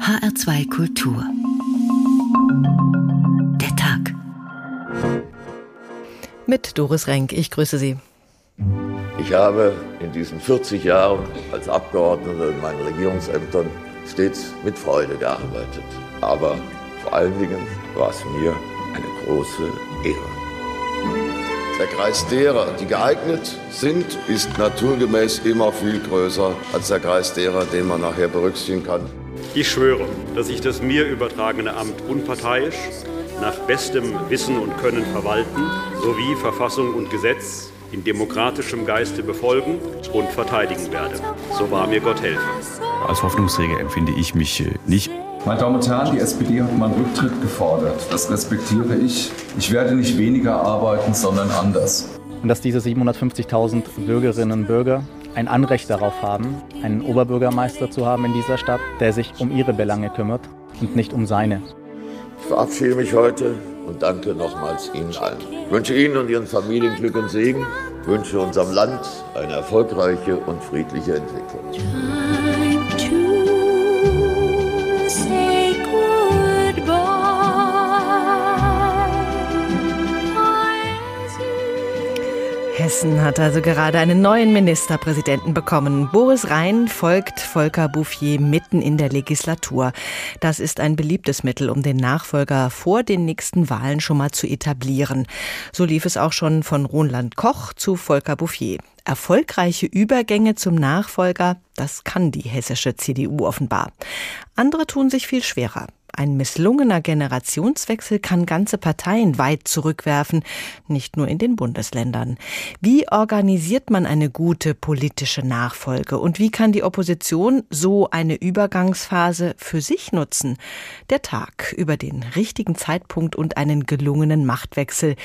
HR2 Kultur. Der Tag. Mit Doris Renk, ich grüße Sie. Ich habe in diesen 40 Jahren als Abgeordneter in meinen Regierungsämtern stets mit Freude gearbeitet. Aber vor allen Dingen war es mir eine große Ehre. Der Kreis derer, die geeignet sind, ist naturgemäß immer viel größer als der Kreis derer, den man nachher berücksichtigen kann. Ich schwöre, dass ich das mir übertragene Amt unparteiisch, nach bestem Wissen und Können verwalten, sowie Verfassung und Gesetz in demokratischem Geiste befolgen und verteidigen werde. So wahr mir Gott helfe. Als Hoffnungsträger empfinde ich mich äh, nicht. Meine Damen und Herren, die SPD hat meinen Rücktritt gefordert. Das respektiere ich. Ich werde nicht weniger arbeiten, sondern anders. Und dass diese 750.000 Bürgerinnen und Bürger ein Anrecht darauf haben, einen Oberbürgermeister zu haben in dieser Stadt, der sich um ihre Belange kümmert und nicht um seine. Ich verabschiede mich heute und danke nochmals Ihnen allen. Ich wünsche Ihnen und Ihren Familien Glück und Segen, wünsche unserem Land eine erfolgreiche und friedliche Entwicklung. Hessen hat also gerade einen neuen Ministerpräsidenten bekommen. Boris Rhein folgt Volker Bouffier mitten in der Legislatur. Das ist ein beliebtes Mittel, um den Nachfolger vor den nächsten Wahlen schon mal zu etablieren. So lief es auch schon von Roland Koch zu Volker Bouffier. Erfolgreiche Übergänge zum Nachfolger, das kann die hessische CDU offenbar. Andere tun sich viel schwerer. Ein misslungener Generationswechsel kann ganze Parteien weit zurückwerfen, nicht nur in den Bundesländern. Wie organisiert man eine gute politische Nachfolge und wie kann die Opposition so eine Übergangsphase für sich nutzen? Der Tag über den richtigen Zeitpunkt und einen gelungenen Machtwechsel.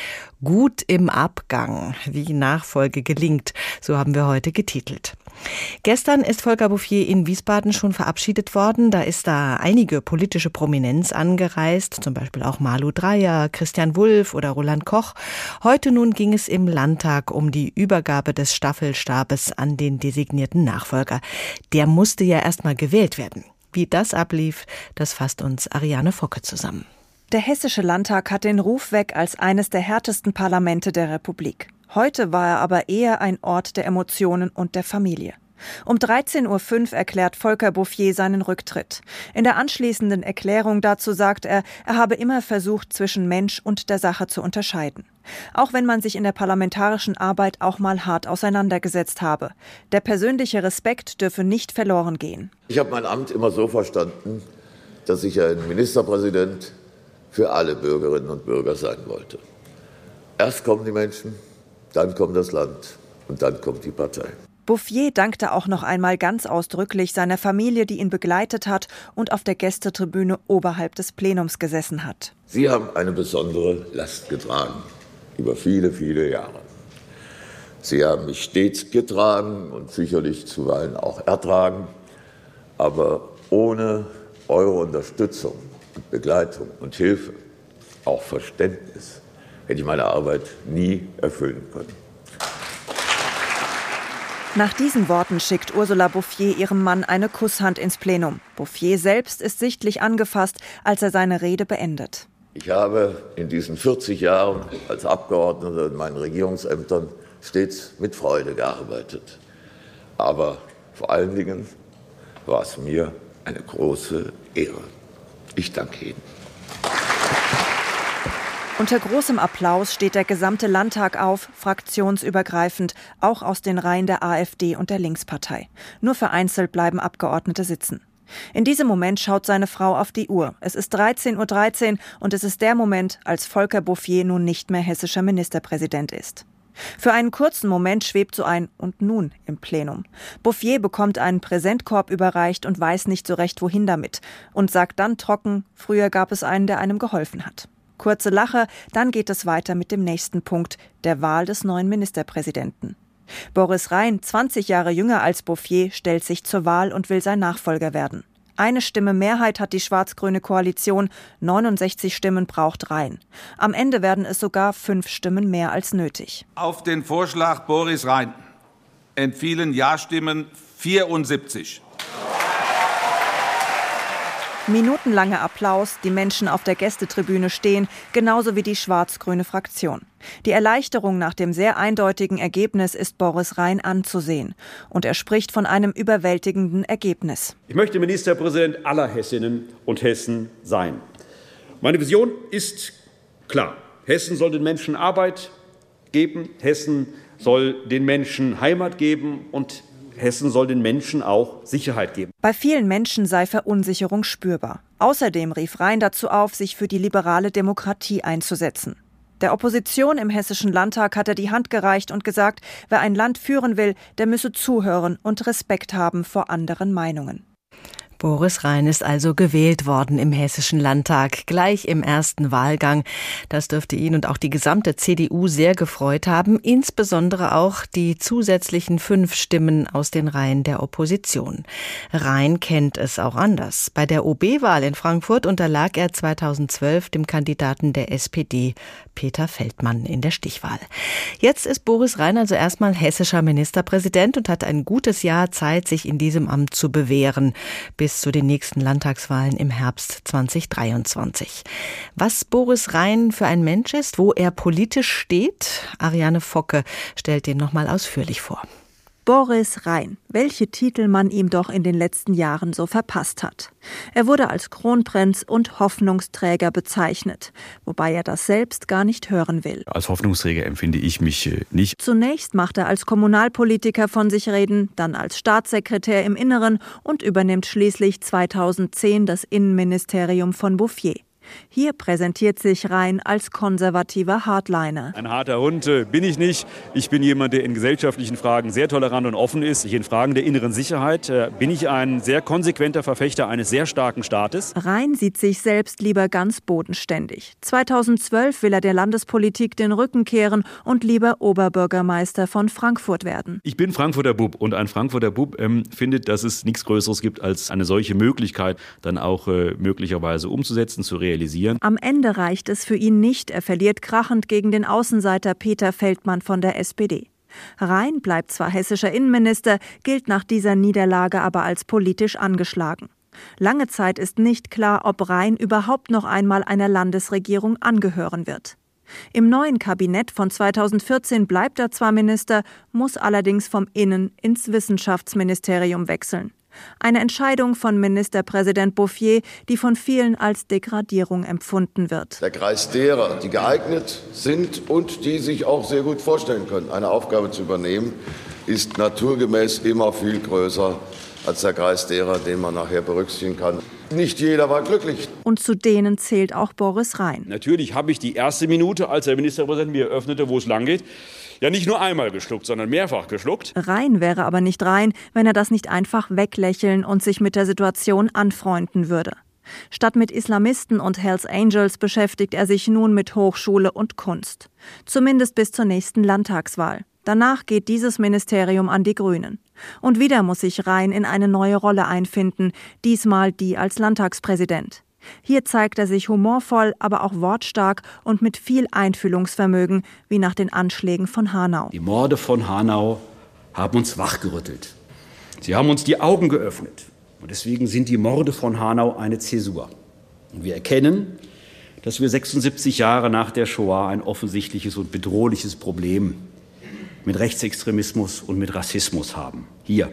Gut im Abgang, wie Nachfolge gelingt, so haben wir heute getitelt. Gestern ist Volker Bouffier in Wiesbaden schon verabschiedet worden. Da ist da einige politische Prominenz angereist, zum Beispiel auch Malu Dreyer, Christian Wulff oder Roland Koch. Heute nun ging es im Landtag um die Übergabe des Staffelstabes an den designierten Nachfolger. Der musste ja erstmal gewählt werden. Wie das ablief, das fasst uns Ariane Focke zusammen. Der Hessische Landtag hat den Ruf weg als eines der härtesten Parlamente der Republik. Heute war er aber eher ein Ort der Emotionen und der Familie. Um 13.05 Uhr erklärt Volker Bouffier seinen Rücktritt. In der anschließenden Erklärung dazu sagt er, er habe immer versucht, zwischen Mensch und der Sache zu unterscheiden. Auch wenn man sich in der parlamentarischen Arbeit auch mal hart auseinandergesetzt habe. Der persönliche Respekt dürfe nicht verloren gehen. Ich habe mein Amt immer so verstanden, dass ich ein Ministerpräsident für alle Bürgerinnen und Bürger sein wollte. Erst kommen die Menschen, dann kommt das Land und dann kommt die Partei. Bouffier dankte auch noch einmal ganz ausdrücklich seiner Familie, die ihn begleitet hat und auf der Gästetribüne oberhalb des Plenums gesessen hat. Sie haben eine besondere Last getragen über viele, viele Jahre. Sie haben mich stets getragen und sicherlich zuweilen auch ertragen, aber ohne eure Unterstützung und Begleitung und Hilfe, auch Verständnis, hätte ich meine Arbeit nie erfüllen können. Nach diesen Worten schickt Ursula Bouffier ihrem Mann eine Kusshand ins Plenum. Bouffier selbst ist sichtlich angefasst, als er seine Rede beendet. Ich habe in diesen 40 Jahren als Abgeordneter in meinen Regierungsämtern stets mit Freude gearbeitet. Aber vor allen Dingen war es mir eine große Ehre. Ich danke Ihnen. Unter großem Applaus steht der gesamte Landtag auf, fraktionsübergreifend, auch aus den Reihen der AfD und der Linkspartei. Nur vereinzelt bleiben Abgeordnete sitzen. In diesem Moment schaut seine Frau auf die Uhr. Es ist 13.13 Uhr .13 und es ist der Moment, als Volker Bouffier nun nicht mehr hessischer Ministerpräsident ist. Für einen kurzen Moment schwebt so ein und nun im Plenum. Bouffier bekommt einen Präsentkorb überreicht und weiß nicht so recht, wohin damit und sagt dann trocken, früher gab es einen, der einem geholfen hat. Kurze Lache, dann geht es weiter mit dem nächsten Punkt, der Wahl des neuen Ministerpräsidenten. Boris Rhein, 20 Jahre jünger als Bouffier, stellt sich zur Wahl und will sein Nachfolger werden. Eine Stimme Mehrheit hat die schwarz-grüne Koalition, 69 Stimmen braucht Rhein. Am Ende werden es sogar fünf Stimmen mehr als nötig. Auf den Vorschlag Boris Rhein entfielen Ja-Stimmen 74. Minutenlanger Applaus, die Menschen auf der Gästetribüne stehen, genauso wie die schwarz-grüne Fraktion. Die Erleichterung nach dem sehr eindeutigen Ergebnis ist Boris Rhein anzusehen. Und er spricht von einem überwältigenden Ergebnis. Ich möchte Ministerpräsident aller Hessinnen und Hessen sein. Meine Vision ist klar. Hessen soll den Menschen Arbeit geben. Hessen soll den Menschen Heimat geben und Hessen soll den Menschen auch Sicherheit geben. Bei vielen Menschen sei Verunsicherung spürbar. Außerdem rief Rhein dazu auf, sich für die liberale Demokratie einzusetzen. Der Opposition im Hessischen Landtag hat er die Hand gereicht und gesagt, wer ein Land führen will, der müsse zuhören und Respekt haben vor anderen Meinungen. Boris Rhein ist also gewählt worden im Hessischen Landtag, gleich im ersten Wahlgang. Das dürfte ihn und auch die gesamte CDU sehr gefreut haben, insbesondere auch die zusätzlichen fünf Stimmen aus den Reihen der Opposition. Rhein kennt es auch anders. Bei der OB-Wahl in Frankfurt unterlag er 2012 dem Kandidaten der SPD, Peter Feldmann, in der Stichwahl. Jetzt ist Boris Rhein also erstmal hessischer Ministerpräsident und hat ein gutes Jahr Zeit, sich in diesem Amt zu bewähren. Bis bis zu den nächsten Landtagswahlen im Herbst 2023. Was Boris Rhein für ein Mensch ist, wo er politisch steht, Ariane Focke stellt den nochmal ausführlich vor. Boris Rhein, welche Titel man ihm doch in den letzten Jahren so verpasst hat. Er wurde als Kronprinz und Hoffnungsträger bezeichnet, wobei er das selbst gar nicht hören will. Als Hoffnungsträger empfinde ich mich äh, nicht. Zunächst macht er als Kommunalpolitiker von sich reden, dann als Staatssekretär im Inneren und übernimmt schließlich 2010 das Innenministerium von Bouffier. Hier präsentiert sich Rhein als konservativer Hardliner. Ein harter Hund äh, bin ich nicht. Ich bin jemand, der in gesellschaftlichen Fragen sehr tolerant und offen ist. In Fragen der inneren Sicherheit äh, bin ich ein sehr konsequenter Verfechter eines sehr starken Staates. Rhein sieht sich selbst lieber ganz bodenständig. 2012 will er der Landespolitik den Rücken kehren und lieber Oberbürgermeister von Frankfurt werden. Ich bin Frankfurter Bub und ein Frankfurter Bub ähm, findet, dass es nichts Größeres gibt, als eine solche Möglichkeit dann auch äh, möglicherweise umzusetzen, zu realisieren realisieren. Am Ende reicht es für ihn nicht. Er verliert krachend gegen den Außenseiter Peter Feldmann von der SPD. Rhein bleibt zwar hessischer Innenminister, gilt nach dieser Niederlage aber als politisch angeschlagen. Lange Zeit ist nicht klar, ob Rhein überhaupt noch einmal einer Landesregierung angehören wird. Im neuen Kabinett von 2014 bleibt er zwar Minister, muss allerdings vom Innen ins Wissenschaftsministerium wechseln. Eine Entscheidung von Ministerpräsident Bouffier, die von vielen als Degradierung empfunden wird. Der Kreis derer, die geeignet sind und die sich auch sehr gut vorstellen können, eine Aufgabe zu übernehmen, ist naturgemäß immer viel größer als der Kreis derer, den man nachher berücksichtigen kann. Nicht jeder war glücklich. Und zu denen zählt auch Boris Rhein. Natürlich habe ich die erste Minute, als der Ministerpräsident mir eröffnete, wo es lang geht, ja nicht nur einmal geschluckt, sondern mehrfach geschluckt. Rein wäre aber nicht rein, wenn er das nicht einfach weglächeln und sich mit der Situation anfreunden würde. Statt mit Islamisten und Hells Angels beschäftigt er sich nun mit Hochschule und Kunst. Zumindest bis zur nächsten Landtagswahl. Danach geht dieses Ministerium an die Grünen. Und wieder muss sich Rhein in eine neue Rolle einfinden, diesmal die als Landtagspräsident. Hier zeigt er sich humorvoll, aber auch wortstark und mit viel Einfühlungsvermögen, wie nach den Anschlägen von Hanau. Die Morde von Hanau haben uns wachgerüttelt. Sie haben uns die Augen geöffnet. Und deswegen sind die Morde von Hanau eine Zäsur. Und wir erkennen, dass wir 76 Jahre nach der Shoah ein offensichtliches und bedrohliches Problem mit Rechtsextremismus und mit Rassismus haben. Hier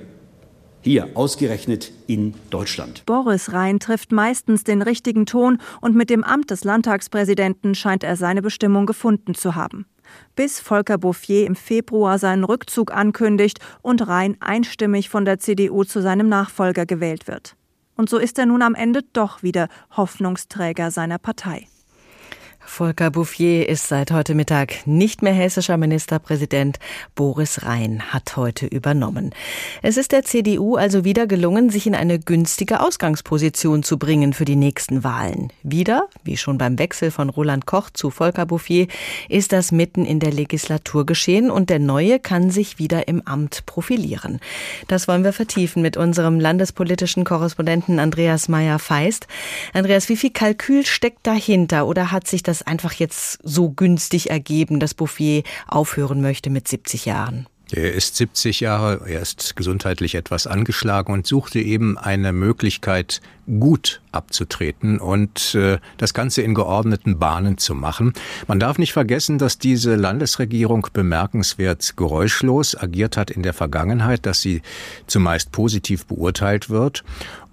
hier, ausgerechnet in Deutschland. Boris Rhein trifft meistens den richtigen Ton und mit dem Amt des Landtagspräsidenten scheint er seine Bestimmung gefunden zu haben. Bis Volker Bouffier im Februar seinen Rückzug ankündigt und Rhein einstimmig von der CDU zu seinem Nachfolger gewählt wird. Und so ist er nun am Ende doch wieder Hoffnungsträger seiner Partei. Volker Bouffier ist seit heute Mittag nicht mehr hessischer Ministerpräsident. Boris Rhein hat heute übernommen. Es ist der CDU also wieder gelungen, sich in eine günstige Ausgangsposition zu bringen für die nächsten Wahlen. Wieder, wie schon beim Wechsel von Roland Koch zu Volker Bouffier, ist das mitten in der Legislatur geschehen und der Neue kann sich wieder im Amt profilieren. Das wollen wir vertiefen mit unserem landespolitischen Korrespondenten Andreas Meyer-Feist. Andreas, wie viel Kalkül steckt dahinter oder hat sich das das einfach jetzt so günstig ergeben, dass Bouffier aufhören möchte mit 70 Jahren? Er ist 70 Jahre, er ist gesundheitlich etwas angeschlagen und suchte eben eine Möglichkeit, gut abzutreten und äh, das Ganze in geordneten Bahnen zu machen. Man darf nicht vergessen, dass diese Landesregierung bemerkenswert geräuschlos agiert hat in der Vergangenheit, dass sie zumeist positiv beurteilt wird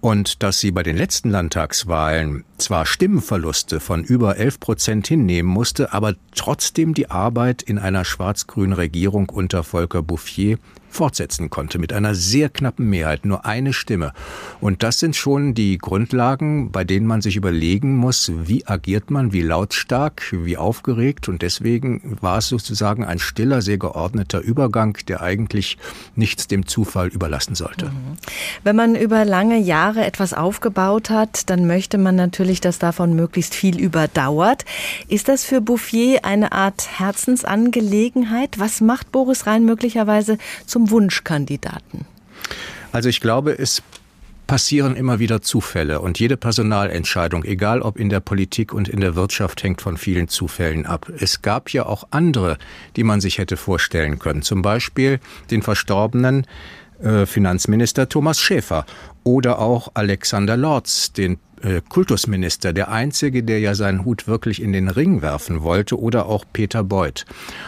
und dass sie bei den letzten Landtagswahlen zwar Stimmenverluste von über 11 Prozent hinnehmen musste, aber trotzdem die Arbeit in einer schwarz-grünen Regierung unter Volker Bouffier fortsetzen konnte mit einer sehr knappen Mehrheit, nur eine Stimme. Und das sind schon die Grundlagen, bei denen man sich überlegen muss, wie agiert man, wie lautstark, wie aufgeregt. Und deswegen war es sozusagen ein stiller, sehr geordneter Übergang, der eigentlich nichts dem Zufall überlassen sollte. Mhm. Wenn man über lange Jahre etwas aufgebaut hat, dann möchte man natürlich, dass davon möglichst viel überdauert. Ist das für Bouffier eine Art Herzensangelegenheit? Was macht Boris Rhein möglicherweise zum Wunschkandidaten? Also ich glaube, es passieren immer wieder Zufälle und jede Personalentscheidung, egal ob in der Politik und in der Wirtschaft, hängt von vielen Zufällen ab. Es gab ja auch andere, die man sich hätte vorstellen können, zum Beispiel den verstorbenen äh, Finanzminister Thomas Schäfer oder auch Alexander Lorz, den äh, Kultusminister, der einzige, der ja seinen Hut wirklich in den Ring werfen wollte, oder auch Peter Beuth.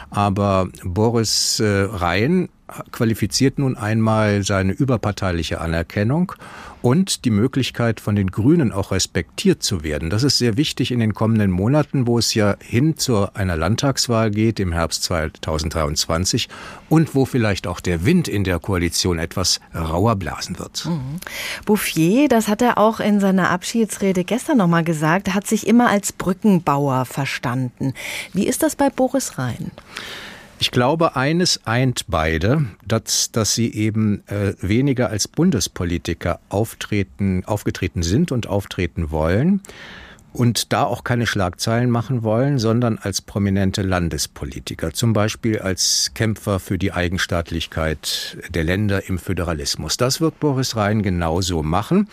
Aber Boris äh, Rhein qualifiziert nun einmal seine überparteiliche Anerkennung und die Möglichkeit, von den Grünen auch respektiert zu werden. Das ist sehr wichtig in den kommenden Monaten, wo es ja hin zu einer Landtagswahl geht im Herbst 2023 und wo vielleicht auch der Wind in der Koalition etwas rauer blasen wird. Mhm. Bouffier, das hat er auch in seiner Abschiedsrede gestern nochmal gesagt, hat sich immer als Brückenbauer verstanden. Wie ist das bei Boris Rhein? Ich glaube, eines eint beide, dass, dass sie eben äh, weniger als Bundespolitiker auftreten, aufgetreten sind und auftreten wollen und da auch keine Schlagzeilen machen wollen, sondern als prominente Landespolitiker, zum Beispiel als Kämpfer für die Eigenstaatlichkeit der Länder im Föderalismus. Das wird Boris Rhein genauso machen.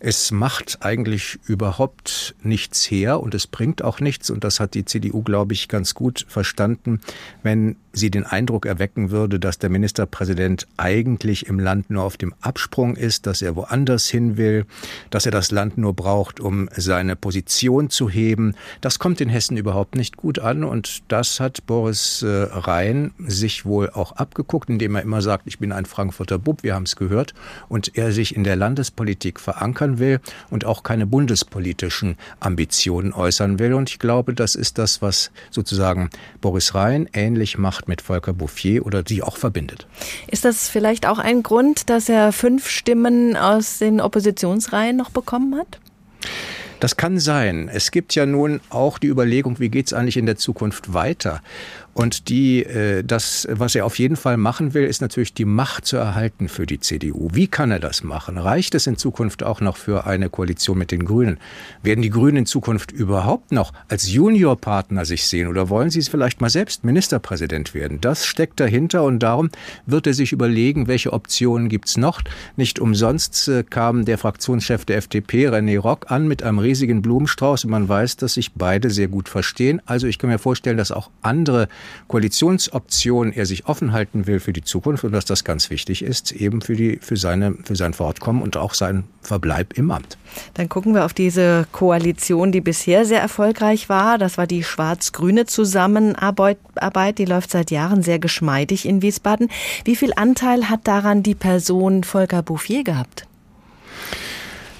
Es macht eigentlich überhaupt nichts her und es bringt auch nichts und das hat die CDU, glaube ich, ganz gut verstanden, wenn sie den Eindruck erwecken würde, dass der Ministerpräsident eigentlich im Land nur auf dem Absprung ist, dass er woanders hin will, dass er das Land nur braucht, um seine Position zu heben. Das kommt in Hessen überhaupt nicht gut an und das hat Boris äh, Rhein sich wohl auch abgeguckt, indem er immer sagt, ich bin ein Frankfurter Bub, wir haben es gehört, und er sich in der Landespolitik verankern will und auch keine bundespolitischen Ambitionen äußern will. Und ich glaube, das ist das, was sozusagen Boris Rhein ähnlich macht mit Volker Bouffier oder die auch verbindet. Ist das vielleicht auch ein Grund, dass er fünf Stimmen aus den Oppositionsreihen noch bekommen hat? Das kann sein. Es gibt ja nun auch die Überlegung, wie geht es eigentlich in der Zukunft weiter? Und die, äh, das, was er auf jeden Fall machen will, ist natürlich die Macht zu erhalten für die CDU. Wie kann er das machen? Reicht es in Zukunft auch noch für eine Koalition mit den Grünen? Werden die Grünen in Zukunft überhaupt noch als Juniorpartner sich sehen oder wollen sie es vielleicht mal selbst Ministerpräsident werden? Das steckt dahinter und darum wird er sich überlegen, welche Optionen gibt's noch. Nicht umsonst äh, kam der Fraktionschef der FDP, René Rock, an mit einem riesigen Blumenstrauß und man weiß, dass sich beide sehr gut verstehen. Also ich kann mir vorstellen, dass auch andere Koalitionsoptionen er sich offen halten will für die Zukunft und dass das ganz wichtig ist, eben für, die, für, seine, für sein Fortkommen und auch sein Verbleib im Amt. Dann gucken wir auf diese Koalition, die bisher sehr erfolgreich war. Das war die schwarz-grüne Zusammenarbeit. Die läuft seit Jahren sehr geschmeidig in Wiesbaden. Wie viel Anteil hat daran die Person Volker Bouffier gehabt?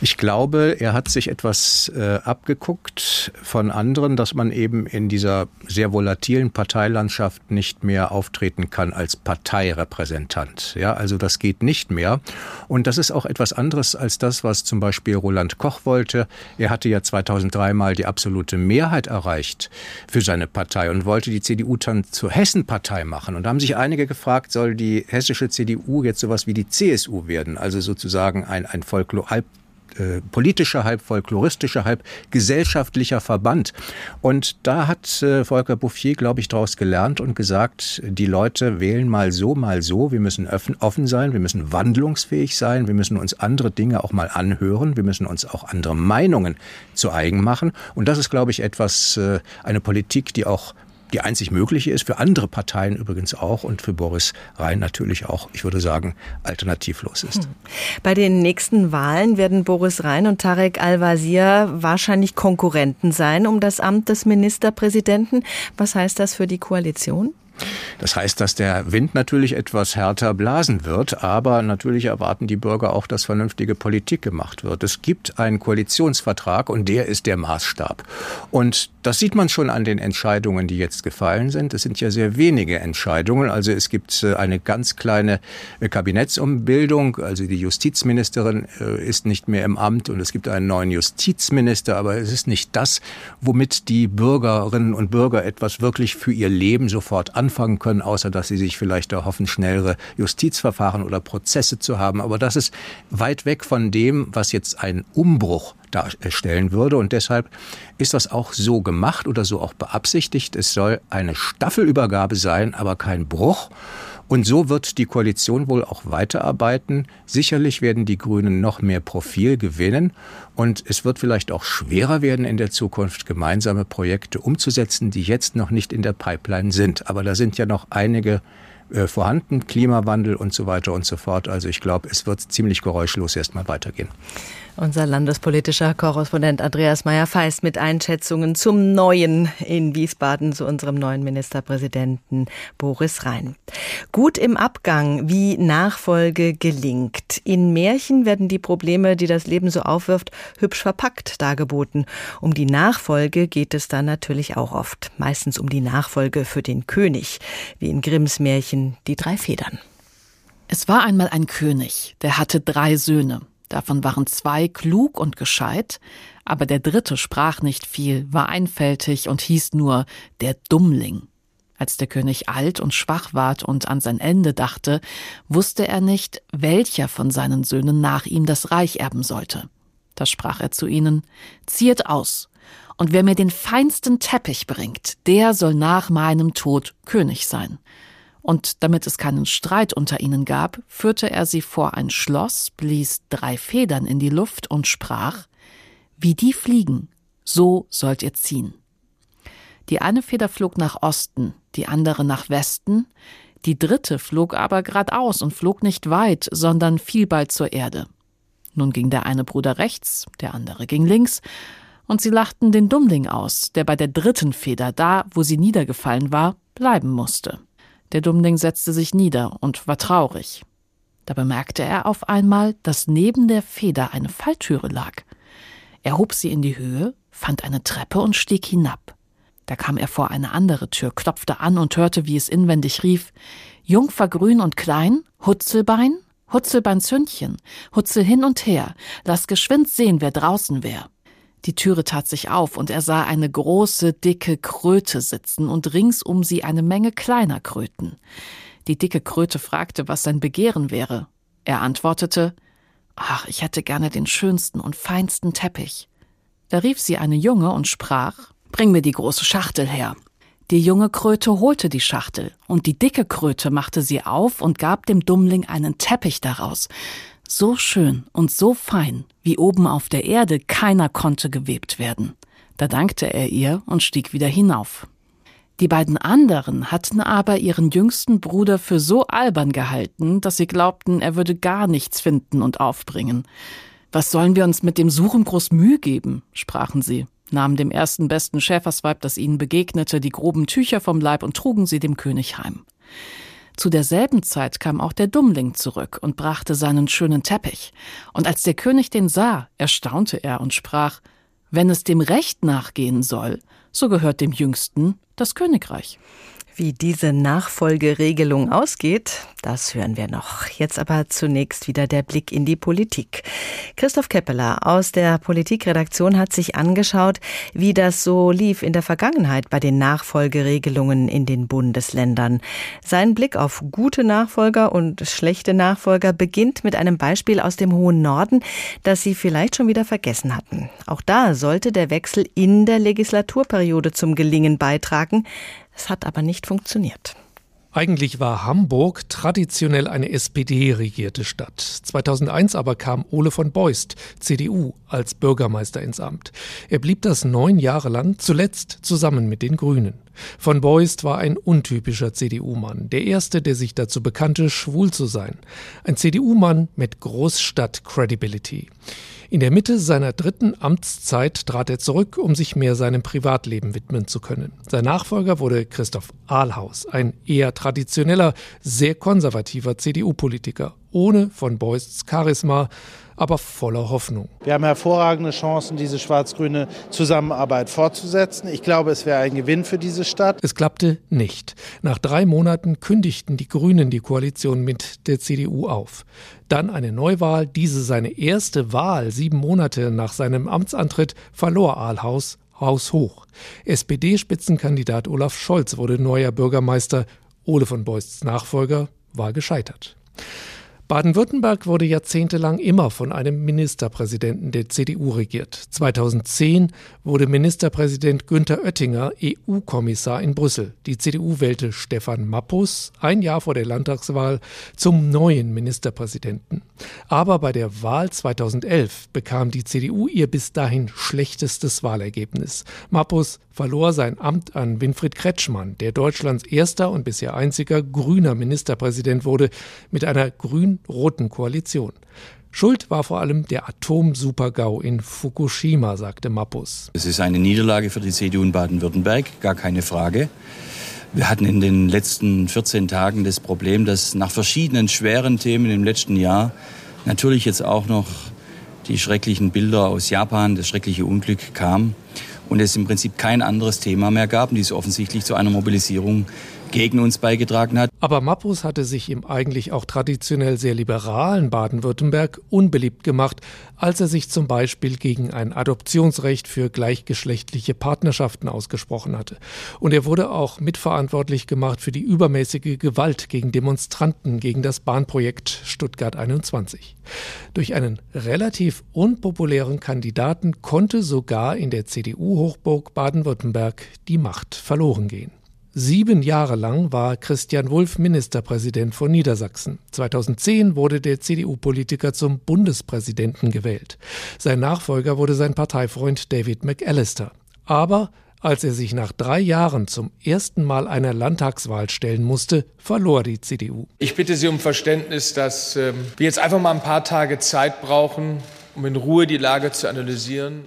Ich glaube, er hat sich etwas äh, abgeguckt von anderen, dass man eben in dieser sehr volatilen Parteilandschaft nicht mehr auftreten kann als Parteirepräsentant. Ja, also das geht nicht mehr. Und das ist auch etwas anderes als das, was zum Beispiel Roland Koch wollte. Er hatte ja 2003 mal die absolute Mehrheit erreicht für seine Partei und wollte die CDU dann zur Hessenpartei machen. Und da haben sich einige gefragt, soll die hessische CDU jetzt sowas wie die CSU werden? Also sozusagen ein, ein Folklor äh, politischer, halb folkloristischer, halb gesellschaftlicher Verband. Und da hat äh, Volker Bouffier, glaube ich, daraus gelernt und gesagt, die Leute wählen mal so, mal so. Wir müssen offen sein, wir müssen wandlungsfähig sein, wir müssen uns andere Dinge auch mal anhören, wir müssen uns auch andere Meinungen zu eigen machen. Und das ist, glaube ich, etwas, äh, eine Politik, die auch die einzig mögliche ist, für andere Parteien übrigens auch und für Boris Rhein natürlich auch, ich würde sagen, alternativlos ist. Hm. Bei den nächsten Wahlen werden Boris Rhein und Tarek Al-Wazir wahrscheinlich Konkurrenten sein um das Amt des Ministerpräsidenten. Was heißt das für die Koalition? Das heißt, dass der Wind natürlich etwas härter blasen wird, aber natürlich erwarten die Bürger auch, dass vernünftige Politik gemacht wird. Es gibt einen Koalitionsvertrag und der ist der Maßstab. Und das sieht man schon an den Entscheidungen, die jetzt gefallen sind. Es sind ja sehr wenige Entscheidungen. Also es gibt äh, eine ganz kleine äh, Kabinettsumbildung. Also die Justizministerin äh, ist nicht mehr im Amt und es gibt einen neuen Justizminister. Aber es ist nicht das, womit die Bürgerinnen und Bürger etwas wirklich für ihr Leben sofort an anfangen können, außer dass sie sich vielleicht erhoffen, schnellere Justizverfahren oder Prozesse zu haben. Aber das ist weit weg von dem, was jetzt ein Umbruch darstellen würde. Und deshalb ist das auch so gemacht oder so auch beabsichtigt. Es soll eine Staffelübergabe sein, aber kein Bruch. Und so wird die Koalition wohl auch weiterarbeiten. Sicherlich werden die Grünen noch mehr Profil gewinnen. Und es wird vielleicht auch schwerer werden in der Zukunft, gemeinsame Projekte umzusetzen, die jetzt noch nicht in der Pipeline sind. Aber da sind ja noch einige äh, vorhanden, Klimawandel und so weiter und so fort. Also ich glaube, es wird ziemlich geräuschlos erstmal weitergehen. Unser landespolitischer Korrespondent Andreas Meyer-Feist mit Einschätzungen zum Neuen in Wiesbaden, zu unserem neuen Ministerpräsidenten Boris Rhein. Gut im Abgang, wie Nachfolge gelingt. In Märchen werden die Probleme, die das Leben so aufwirft, hübsch verpackt dargeboten. Um die Nachfolge geht es dann natürlich auch oft. Meistens um die Nachfolge für den König, wie in Grimms Märchen Die drei Federn. Es war einmal ein König, der hatte drei Söhne. Davon waren zwei klug und gescheit, aber der dritte sprach nicht viel, war einfältig und hieß nur der Dummling. Als der König alt und schwach ward und an sein Ende dachte, wusste er nicht, welcher von seinen Söhnen nach ihm das Reich erben sollte. Da sprach er zu ihnen, zieht aus, und wer mir den feinsten Teppich bringt, der soll nach meinem Tod König sein. Und damit es keinen Streit unter ihnen gab, führte er sie vor ein Schloss, blies drei Federn in die Luft und sprach Wie die fliegen, so sollt ihr ziehen. Die eine Feder flog nach Osten, die andere nach Westen, die dritte flog aber geradeaus und flog nicht weit, sondern fiel bald zur Erde. Nun ging der eine Bruder rechts, der andere ging links, und sie lachten den Dummling aus, der bei der dritten Feder da, wo sie niedergefallen war, bleiben musste. Der Dummling setzte sich nieder und war traurig. Da bemerkte er auf einmal, dass neben der Feder eine Falltüre lag. Er hob sie in die Höhe, fand eine Treppe und stieg hinab. Da kam er vor eine andere Tür, klopfte an und hörte, wie es inwendig rief Jungfer grün und klein, Hutzelbein, Hutzelbein Zündchen, Hutzel hin und her, lass geschwind sehen, wer draußen wär. Die Türe tat sich auf und er sah eine große, dicke Kröte sitzen und rings um sie eine Menge kleiner Kröten. Die dicke Kröte fragte, was sein Begehren wäre. Er antwortete, Ach, ich hätte gerne den schönsten und feinsten Teppich. Da rief sie eine Junge und sprach, Bring mir die große Schachtel her. Die junge Kröte holte die Schachtel, und die dicke Kröte machte sie auf und gab dem Dummling einen Teppich daraus, so schön und so fein, wie oben auf der Erde keiner konnte gewebt werden. Da dankte er ihr und stieg wieder hinauf. Die beiden anderen hatten aber ihren jüngsten Bruder für so albern gehalten, dass sie glaubten, er würde gar nichts finden und aufbringen. Was sollen wir uns mit dem Suchen groß Mühe geben? sprachen sie, nahmen dem ersten besten Schäfersweib, das ihnen begegnete, die groben Tücher vom Leib und trugen sie dem König heim. Zu derselben Zeit kam auch der Dummling zurück und brachte seinen schönen Teppich. Und als der König den sah, erstaunte er und sprach, wenn es dem Recht nachgehen soll, so gehört dem Jüngsten das Königreich. Wie diese Nachfolgeregelung ausgeht, das hören wir noch. Jetzt aber zunächst wieder der Blick in die Politik. Christoph Keppeler aus der Politikredaktion hat sich angeschaut, wie das so lief in der Vergangenheit bei den Nachfolgeregelungen in den Bundesländern. Sein Blick auf gute Nachfolger und schlechte Nachfolger beginnt mit einem Beispiel aus dem hohen Norden, das Sie vielleicht schon wieder vergessen hatten. Auch da sollte der Wechsel in der Legislaturperiode zum Gelingen beitragen. Es hat aber nicht funktioniert. Eigentlich war Hamburg traditionell eine SPD-regierte Stadt. 2001 aber kam Ole von Beust, CDU, als Bürgermeister ins Amt. Er blieb das neun Jahre lang, zuletzt zusammen mit den Grünen. Von Beust war ein untypischer CDU-Mann, der erste, der sich dazu bekannte, schwul zu sein. Ein CDU-Mann mit Großstadt-Credibility. In der Mitte seiner dritten Amtszeit trat er zurück, um sich mehr seinem Privatleben widmen zu können. Sein Nachfolger wurde Christoph Ahlhaus, ein eher traditioneller, sehr konservativer CDU-Politiker, ohne von Beusts Charisma, aber voller Hoffnung. Wir haben hervorragende Chancen, diese schwarz-grüne Zusammenarbeit fortzusetzen. Ich glaube, es wäre ein Gewinn für diese Stadt. Es klappte nicht. Nach drei Monaten kündigten die Grünen die Koalition mit der CDU auf. Dann eine Neuwahl, diese seine erste Wahl sieben Monate nach seinem Amtsantritt, verlor Ahlhaus haushoch. SPD-Spitzenkandidat Olaf Scholz wurde neuer Bürgermeister. Ole von Beusts Nachfolger war gescheitert. Baden-Württemberg wurde jahrzehntelang immer von einem Ministerpräsidenten der CDU regiert. 2010 wurde Ministerpräsident Günther Oettinger EU-Kommissar in Brüssel. Die CDU wählte Stefan Mappus ein Jahr vor der Landtagswahl zum neuen Ministerpräsidenten. Aber bei der Wahl 2011 bekam die CDU ihr bis dahin schlechtestes Wahlergebnis. Mappus verlor sein Amt an Winfried Kretschmann, der Deutschlands erster und bisher einziger grüner Ministerpräsident wurde, mit einer grün-roten Koalition. Schuld war vor allem der Atomsupergau in Fukushima, sagte Mappus. Es ist eine Niederlage für die CDU in Baden-Württemberg, gar keine Frage. Wir hatten in den letzten 14 Tagen das Problem, dass nach verschiedenen schweren Themen im letzten Jahr natürlich jetzt auch noch die schrecklichen Bilder aus Japan, das schreckliche Unglück kam und es im Prinzip kein anderes Thema mehr gab, die es offensichtlich zu einer Mobilisierung gegen uns beigetragen hat. Aber Mappus hatte sich im eigentlich auch traditionell sehr liberalen Baden-Württemberg unbeliebt gemacht, als er sich zum Beispiel gegen ein Adoptionsrecht für gleichgeschlechtliche Partnerschaften ausgesprochen hatte. Und er wurde auch mitverantwortlich gemacht für die übermäßige Gewalt gegen Demonstranten gegen das Bahnprojekt Stuttgart 21. Durch einen relativ unpopulären Kandidaten konnte sogar in der CDU-Hochburg Baden-Württemberg die Macht verloren gehen. Sieben Jahre lang war Christian Wulff Ministerpräsident von Niedersachsen. 2010 wurde der CDU-Politiker zum Bundespräsidenten gewählt. Sein Nachfolger wurde sein Parteifreund David McAllister. Aber als er sich nach drei Jahren zum ersten Mal einer Landtagswahl stellen musste, verlor die CDU. Ich bitte Sie um Verständnis, dass äh, wir jetzt einfach mal ein paar Tage Zeit brauchen, um in Ruhe die Lage zu analysieren.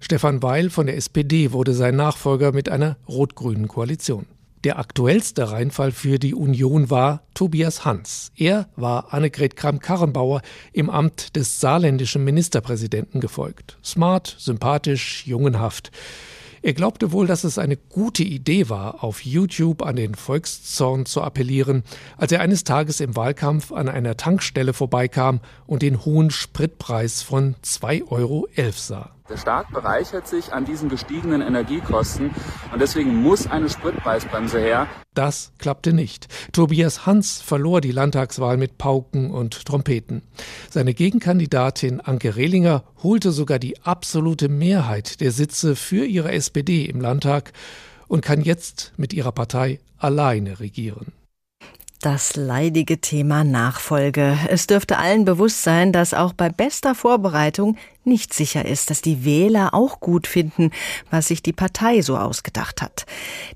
Stefan Weil von der SPD wurde sein Nachfolger mit einer rot-grünen Koalition. Der aktuellste Reinfall für die Union war Tobias Hans. Er war Annegret Kramp-Karrenbauer im Amt des saarländischen Ministerpräsidenten gefolgt. Smart, sympathisch, jungenhaft. Er glaubte wohl, dass es eine gute Idee war, auf YouTube an den Volkszorn zu appellieren, als er eines Tages im Wahlkampf an einer Tankstelle vorbeikam und den hohen Spritpreis von 2,11 Euro sah. Der Staat bereichert sich an diesen gestiegenen Energiekosten und deswegen muss eine Spritpreisbremse her. Das klappte nicht. Tobias Hans verlor die Landtagswahl mit Pauken und Trompeten. Seine Gegenkandidatin Anke Rehlinger holte sogar die absolute Mehrheit der Sitze für ihre SPD im Landtag und kann jetzt mit ihrer Partei alleine regieren. Das leidige Thema Nachfolge. Es dürfte allen bewusst sein, dass auch bei bester Vorbereitung nicht sicher ist, dass die Wähler auch gut finden, was sich die Partei so ausgedacht hat.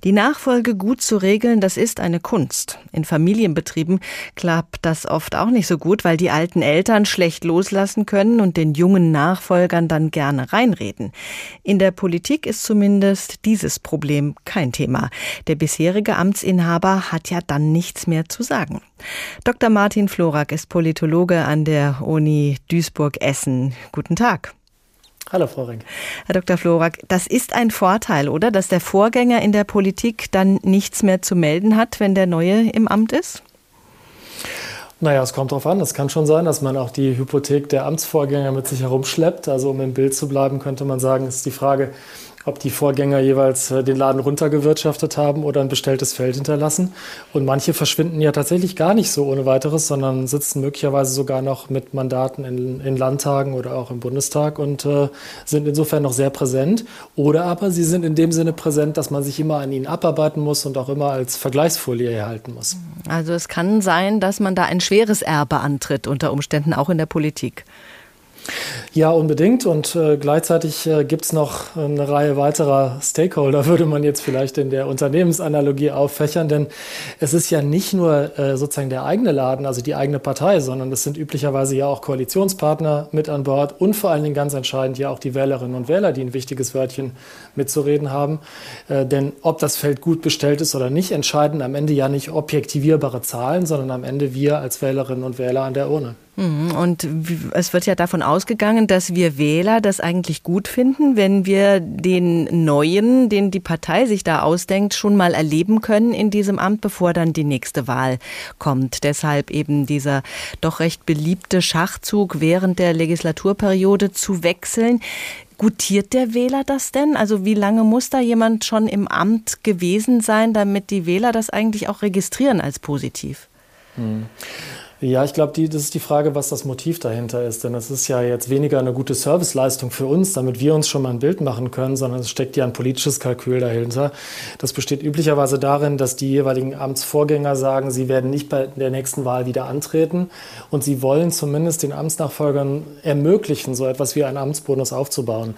Die Nachfolge gut zu regeln, das ist eine Kunst. In Familienbetrieben klappt das oft auch nicht so gut, weil die alten Eltern schlecht loslassen können und den jungen Nachfolgern dann gerne reinreden. In der Politik ist zumindest dieses Problem kein Thema. Der bisherige Amtsinhaber hat ja dann nichts mehr zu sagen. Dr. Martin Florak ist Politologe an der Uni Duisburg-Essen. Guten Tag. Hallo, Frau Renk. Herr Dr. Florak, das ist ein Vorteil, oder? Dass der Vorgänger in der Politik dann nichts mehr zu melden hat, wenn der Neue im Amt ist? Naja, es kommt darauf an. Es kann schon sein, dass man auch die Hypothek der Amtsvorgänger mit sich herumschleppt. Also um im Bild zu bleiben, könnte man sagen, ist die Frage, ob die Vorgänger jeweils äh, den Laden runtergewirtschaftet haben oder ein bestelltes Feld hinterlassen. Und manche verschwinden ja tatsächlich gar nicht so ohne weiteres, sondern sitzen möglicherweise sogar noch mit Mandaten in, in Landtagen oder auch im Bundestag und äh, sind insofern noch sehr präsent. Oder aber sie sind in dem Sinne präsent, dass man sich immer an ihnen abarbeiten muss und auch immer als Vergleichsfolie erhalten muss. Also es kann sein, dass man da ein schweres Erbe antritt, unter Umständen auch in der Politik. Ja, unbedingt. Und äh, gleichzeitig äh, gibt es noch eine Reihe weiterer Stakeholder, würde man jetzt vielleicht in der Unternehmensanalogie auffächern. Denn es ist ja nicht nur äh, sozusagen der eigene Laden, also die eigene Partei, sondern es sind üblicherweise ja auch Koalitionspartner mit an Bord und vor allen Dingen ganz entscheidend ja auch die Wählerinnen und Wähler, die ein wichtiges Wörtchen mitzureden haben. Äh, denn ob das Feld gut bestellt ist oder nicht, entscheiden am Ende ja nicht objektivierbare Zahlen, sondern am Ende wir als Wählerinnen und Wähler an der Urne. Mhm. Und es wird ja davon ausgegangen, dass wir Wähler das eigentlich gut finden, wenn wir den neuen, den die Partei sich da ausdenkt, schon mal erleben können in diesem Amt, bevor dann die nächste Wahl kommt. Deshalb eben dieser doch recht beliebte Schachzug während der Legislaturperiode zu wechseln. Gutiert der Wähler das denn? Also wie lange muss da jemand schon im Amt gewesen sein, damit die Wähler das eigentlich auch registrieren als positiv? Hm. Ja, ich glaube, das ist die Frage, was das Motiv dahinter ist. Denn es ist ja jetzt weniger eine gute Serviceleistung für uns, damit wir uns schon mal ein Bild machen können, sondern es steckt ja ein politisches Kalkül dahinter. Das besteht üblicherweise darin, dass die jeweiligen Amtsvorgänger sagen, sie werden nicht bei der nächsten Wahl wieder antreten und sie wollen zumindest den Amtsnachfolgern ermöglichen, so etwas wie einen Amtsbonus aufzubauen.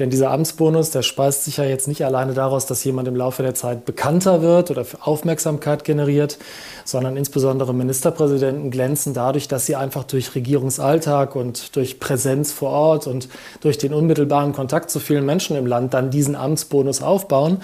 Denn dieser Amtsbonus, der speist sich ja jetzt nicht alleine daraus, dass jemand im Laufe der Zeit bekannter wird oder Aufmerksamkeit generiert, sondern insbesondere Ministerpräsidenten glänzen dadurch, dass sie einfach durch Regierungsalltag und durch Präsenz vor Ort und durch den unmittelbaren Kontakt zu vielen Menschen im Land dann diesen Amtsbonus aufbauen.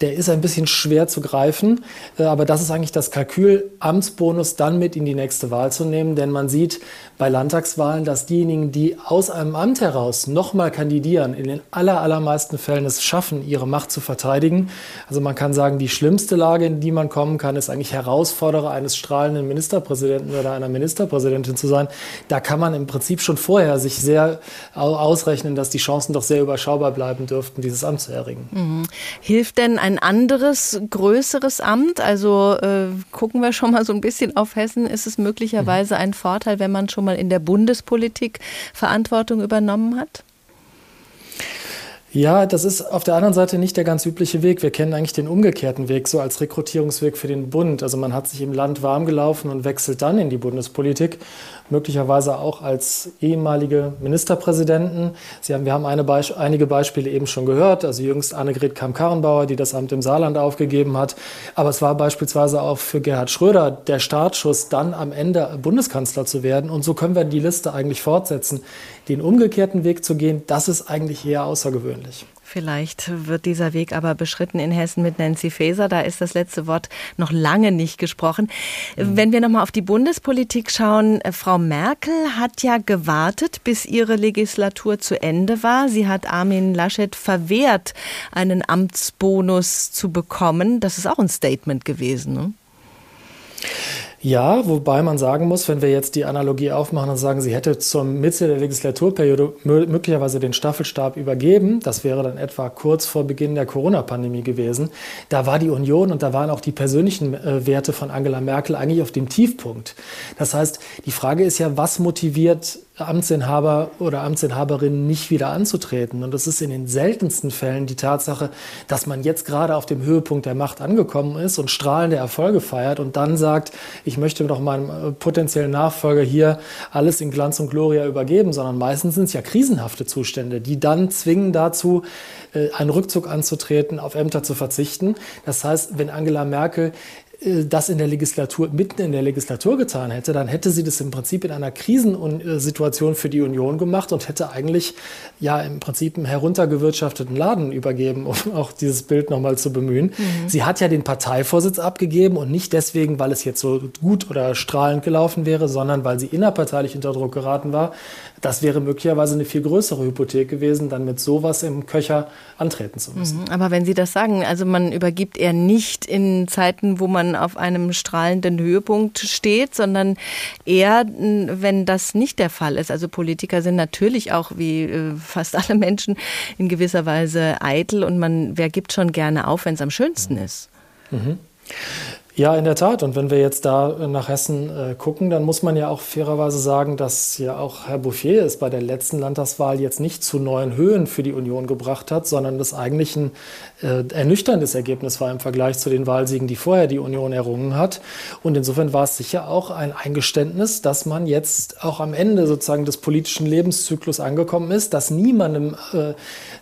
Der ist ein bisschen schwer zu greifen, äh, aber das ist eigentlich das Kalkül, Amtsbonus dann mit in die nächste Wahl zu nehmen, denn man sieht bei Landtagswahlen, dass diejenigen, die aus einem Amt heraus nochmal kandidieren, in den aller, allermeisten Fällen es schaffen, ihre Macht zu verteidigen. Also man kann sagen, die schlimmste Lage, in die man kommen kann, ist eigentlich Herausforderer eines strahlenden Ministerpräsidenten oder einer Ministerpräsidentin zu sein. Da kann man im Prinzip schon vorher sich sehr ausrechnen, dass die Chancen doch sehr überschaubar bleiben dürften, dieses Amt zu erringen. Mhm. Hilft denn ein anderes, größeres Amt? Also äh, gucken wir schon mal so ein bisschen auf Hessen. Ist es möglicherweise mhm. ein Vorteil, wenn man schon mal in der Bundespolitik Verantwortung übernommen hat? Ja, das ist auf der anderen Seite nicht der ganz übliche Weg. Wir kennen eigentlich den umgekehrten Weg, so als Rekrutierungsweg für den Bund. Also man hat sich im Land warm gelaufen und wechselt dann in die Bundespolitik, möglicherweise auch als ehemalige Ministerpräsidenten. Sie haben, wir haben eine Beisp einige Beispiele eben schon gehört, also jüngst Annegret Kamm-Karrenbauer, die das Amt im Saarland aufgegeben hat. Aber es war beispielsweise auch für Gerhard Schröder der Startschuss, dann am Ende Bundeskanzler zu werden. Und so können wir die Liste eigentlich fortsetzen. Den umgekehrten Weg zu gehen, das ist eigentlich eher außergewöhnlich. Vielleicht wird dieser Weg aber beschritten in Hessen mit Nancy Faeser. Da ist das letzte Wort noch lange nicht gesprochen. Mhm. Wenn wir nochmal auf die Bundespolitik schauen, äh, Frau Merkel hat ja gewartet, bis ihre Legislatur zu Ende war. Sie hat Armin Laschet verwehrt, einen Amtsbonus zu bekommen. Das ist auch ein Statement gewesen. Ne? Ja, wobei man sagen muss, wenn wir jetzt die Analogie aufmachen und sagen, sie hätte zur Mitte der Legislaturperiode möglicherweise den Staffelstab übergeben, das wäre dann etwa kurz vor Beginn der Corona-Pandemie gewesen, da war die Union und da waren auch die persönlichen äh, Werte von Angela Merkel eigentlich auf dem Tiefpunkt. Das heißt, die Frage ist ja, was motiviert Amtsinhaber oder Amtsinhaberin nicht wieder anzutreten. Und das ist in den seltensten Fällen die Tatsache, dass man jetzt gerade auf dem Höhepunkt der Macht angekommen ist und strahlende Erfolge feiert und dann sagt, ich möchte doch meinem äh, potenziellen Nachfolger hier alles in Glanz und Gloria übergeben, sondern meistens sind es ja krisenhafte Zustände, die dann zwingen dazu, äh, einen Rückzug anzutreten, auf Ämter zu verzichten. Das heißt, wenn Angela Merkel das in der Legislatur, mitten in der Legislatur getan hätte, dann hätte sie das im Prinzip in einer Krisensituation für die Union gemacht und hätte eigentlich ja im Prinzip einen heruntergewirtschafteten Laden übergeben, um auch dieses Bild nochmal zu bemühen. Mhm. Sie hat ja den Parteivorsitz abgegeben und nicht deswegen, weil es jetzt so gut oder strahlend gelaufen wäre, sondern weil sie innerparteilich unter Druck geraten war. Das wäre möglicherweise eine viel größere Hypothek gewesen, dann mit sowas im Köcher antreten zu müssen. Mhm. Aber wenn Sie das sagen, also man übergibt eher nicht in Zeiten, wo man auf einem strahlenden Höhepunkt steht, sondern eher, wenn das nicht der Fall ist. Also Politiker sind natürlich auch wie äh, fast alle Menschen in gewisser Weise eitel und man, wer gibt schon gerne auf, wenn es am schönsten ist. Mhm. Ja, in der Tat. Und wenn wir jetzt da nach Hessen äh, gucken, dann muss man ja auch fairerweise sagen, dass ja auch Herr Bouffier es bei der letzten Landtagswahl jetzt nicht zu neuen Höhen für die Union gebracht hat, sondern das eigentlich ein äh, ernüchterndes Ergebnis war im Vergleich zu den Wahlsiegen, die vorher die Union errungen hat. Und insofern war es sicher auch ein Eingeständnis, dass man jetzt auch am Ende sozusagen des politischen Lebenszyklus angekommen ist, dass niemandem äh,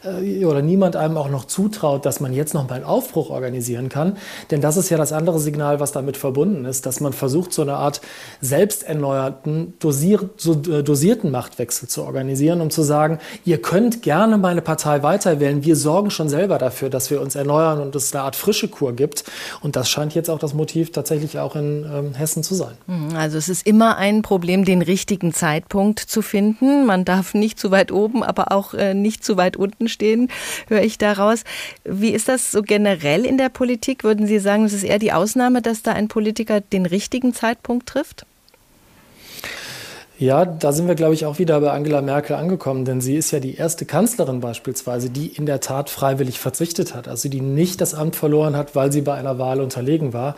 äh oder niemand einem auch noch zutraut, dass man jetzt noch mal einen Aufbruch organisieren kann. Denn das ist ja das andere Signal, Signal, was damit verbunden ist, dass man versucht, so eine Art selbsterneuerten, äh, dosierten Machtwechsel zu organisieren, um zu sagen, ihr könnt gerne meine Partei weiterwählen. Wir sorgen schon selber dafür, dass wir uns erneuern und es eine Art frische Kur gibt. Und das scheint jetzt auch das Motiv tatsächlich auch in ähm, Hessen zu sein. Mhm, also es ist immer ein Problem, den richtigen Zeitpunkt zu finden. Man darf nicht zu weit oben, aber auch äh, nicht zu weit unten stehen, höre ich daraus. Wie ist das so generell in der Politik? Würden Sie sagen, es ist eher die Ausnahme? Annahme, dass da ein Politiker den richtigen Zeitpunkt trifft? Ja, da sind wir, glaube ich, auch wieder bei Angela Merkel angekommen, denn sie ist ja die erste Kanzlerin beispielsweise, die in der Tat freiwillig verzichtet hat, also die nicht das Amt verloren hat, weil sie bei einer Wahl unterlegen war.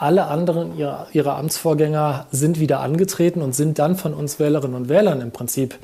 Alle anderen ihrer, ihrer Amtsvorgänger sind wieder angetreten und sind dann von uns Wählerinnen und Wählern im Prinzip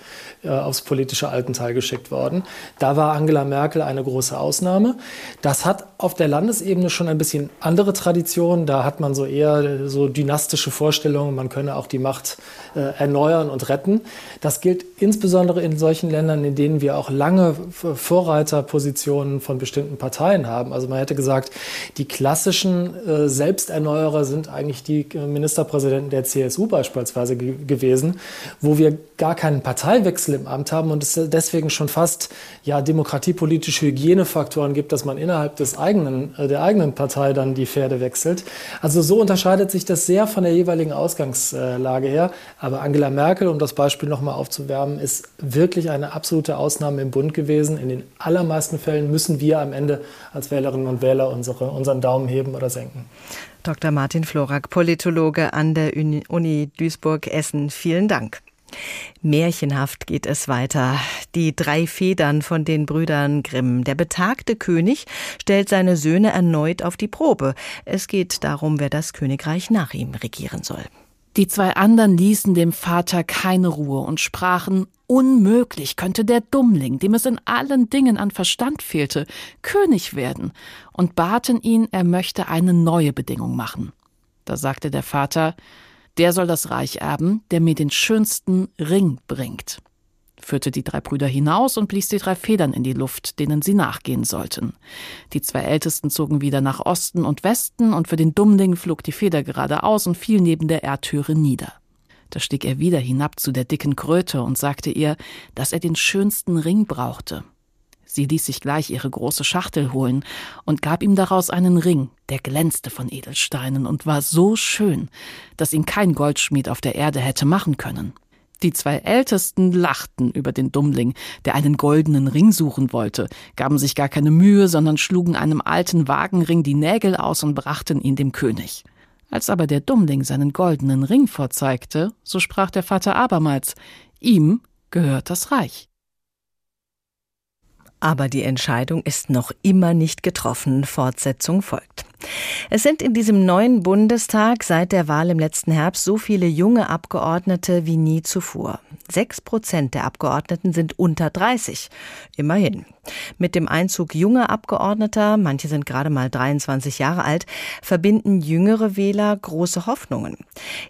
äh, aufs politische Altenteil geschickt worden. Da war Angela Merkel eine große Ausnahme. Das hat auf der Landesebene schon ein bisschen andere Traditionen. Da hat man so eher so dynastische Vorstellungen, man könne auch die Macht äh, erneuern und retten. Das gilt insbesondere in solchen Ländern, in denen wir auch lange Vorreiterpositionen von bestimmten Parteien haben. Also man hätte gesagt, die klassischen äh, Selbsterneuerungen Abenteurer sind eigentlich die äh, Ministerpräsidenten der CSU beispielsweise gewesen, wo wir gar keinen Parteiwechsel im Amt haben und es deswegen schon fast ja, demokratiepolitische Hygienefaktoren gibt, dass man innerhalb des eigenen, äh, der eigenen Partei dann die Pferde wechselt. Also so unterscheidet sich das sehr von der jeweiligen Ausgangslage her. Aber Angela Merkel, um das Beispiel nochmal aufzuwärmen, ist wirklich eine absolute Ausnahme im Bund gewesen. In den allermeisten Fällen müssen wir am Ende als Wählerinnen und Wähler unsere, unseren Daumen heben oder senken. Dr. Martin Florak, Politologe an der Uni Duisburg-Essen. Vielen Dank. Märchenhaft geht es weiter. Die drei Federn von den Brüdern Grimm. Der betagte König stellt seine Söhne erneut auf die Probe. Es geht darum, wer das Königreich nach ihm regieren soll. Die zwei anderen ließen dem Vater keine Ruhe und sprachen, unmöglich könnte der Dummling, dem es in allen Dingen an Verstand fehlte, König werden, und baten ihn, er möchte eine neue Bedingung machen. Da sagte der Vater, der soll das Reich erben, der mir den schönsten Ring bringt führte die drei Brüder hinaus und blies die drei Federn in die Luft, denen sie nachgehen sollten. Die zwei Ältesten zogen wieder nach Osten und Westen, und für den Dummling flog die Feder geradeaus und fiel neben der Erdtüre nieder. Da stieg er wieder hinab zu der dicken Kröte und sagte ihr, dass er den schönsten Ring brauchte. Sie ließ sich gleich ihre große Schachtel holen und gab ihm daraus einen Ring, der glänzte von Edelsteinen und war so schön, dass ihn kein Goldschmied auf der Erde hätte machen können. Die zwei Ältesten lachten über den Dummling, der einen goldenen Ring suchen wollte, gaben sich gar keine Mühe, sondern schlugen einem alten Wagenring die Nägel aus und brachten ihn dem König. Als aber der Dummling seinen goldenen Ring vorzeigte, so sprach der Vater abermals, ihm gehört das Reich. Aber die Entscheidung ist noch immer nicht getroffen. Fortsetzung folgt. Es sind in diesem neuen Bundestag seit der Wahl im letzten Herbst so viele junge Abgeordnete wie nie zuvor. Sechs Prozent der Abgeordneten sind unter 30. Immerhin. Mit dem Einzug junger Abgeordneter, manche sind gerade mal 23 Jahre alt, verbinden jüngere Wähler große Hoffnungen.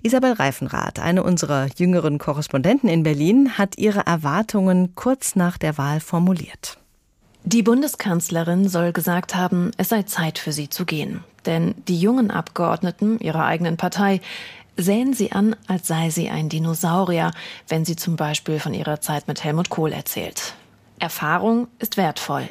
Isabel Reifenrath, eine unserer jüngeren Korrespondenten in Berlin, hat ihre Erwartungen kurz nach der Wahl formuliert. Die Bundeskanzlerin soll gesagt haben, es sei Zeit für sie zu gehen. Denn die jungen Abgeordneten ihrer eigenen Partei sehen sie an, als sei sie ein Dinosaurier, wenn sie zum Beispiel von ihrer Zeit mit Helmut Kohl erzählt. Erfahrung ist wertvoll.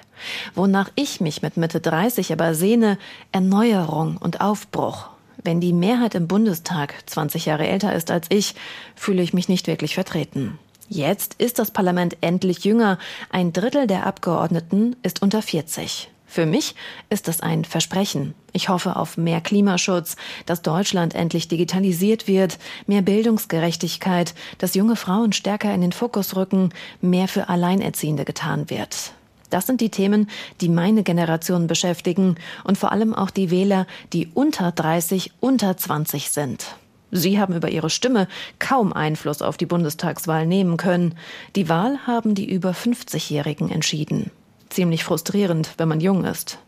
Wonach ich mich mit Mitte 30 aber sehne, Erneuerung und Aufbruch. Wenn die Mehrheit im Bundestag 20 Jahre älter ist als ich, fühle ich mich nicht wirklich vertreten. Jetzt ist das Parlament endlich jünger. Ein Drittel der Abgeordneten ist unter 40. Für mich ist das ein Versprechen. Ich hoffe auf mehr Klimaschutz, dass Deutschland endlich digitalisiert wird, mehr Bildungsgerechtigkeit, dass junge Frauen stärker in den Fokus rücken, mehr für Alleinerziehende getan wird. Das sind die Themen, die meine Generation beschäftigen und vor allem auch die Wähler, die unter 30, unter 20 sind. Sie haben über ihre Stimme kaum Einfluss auf die Bundestagswahl nehmen können. Die Wahl haben die über 50-Jährigen entschieden. Ziemlich frustrierend, wenn man jung ist.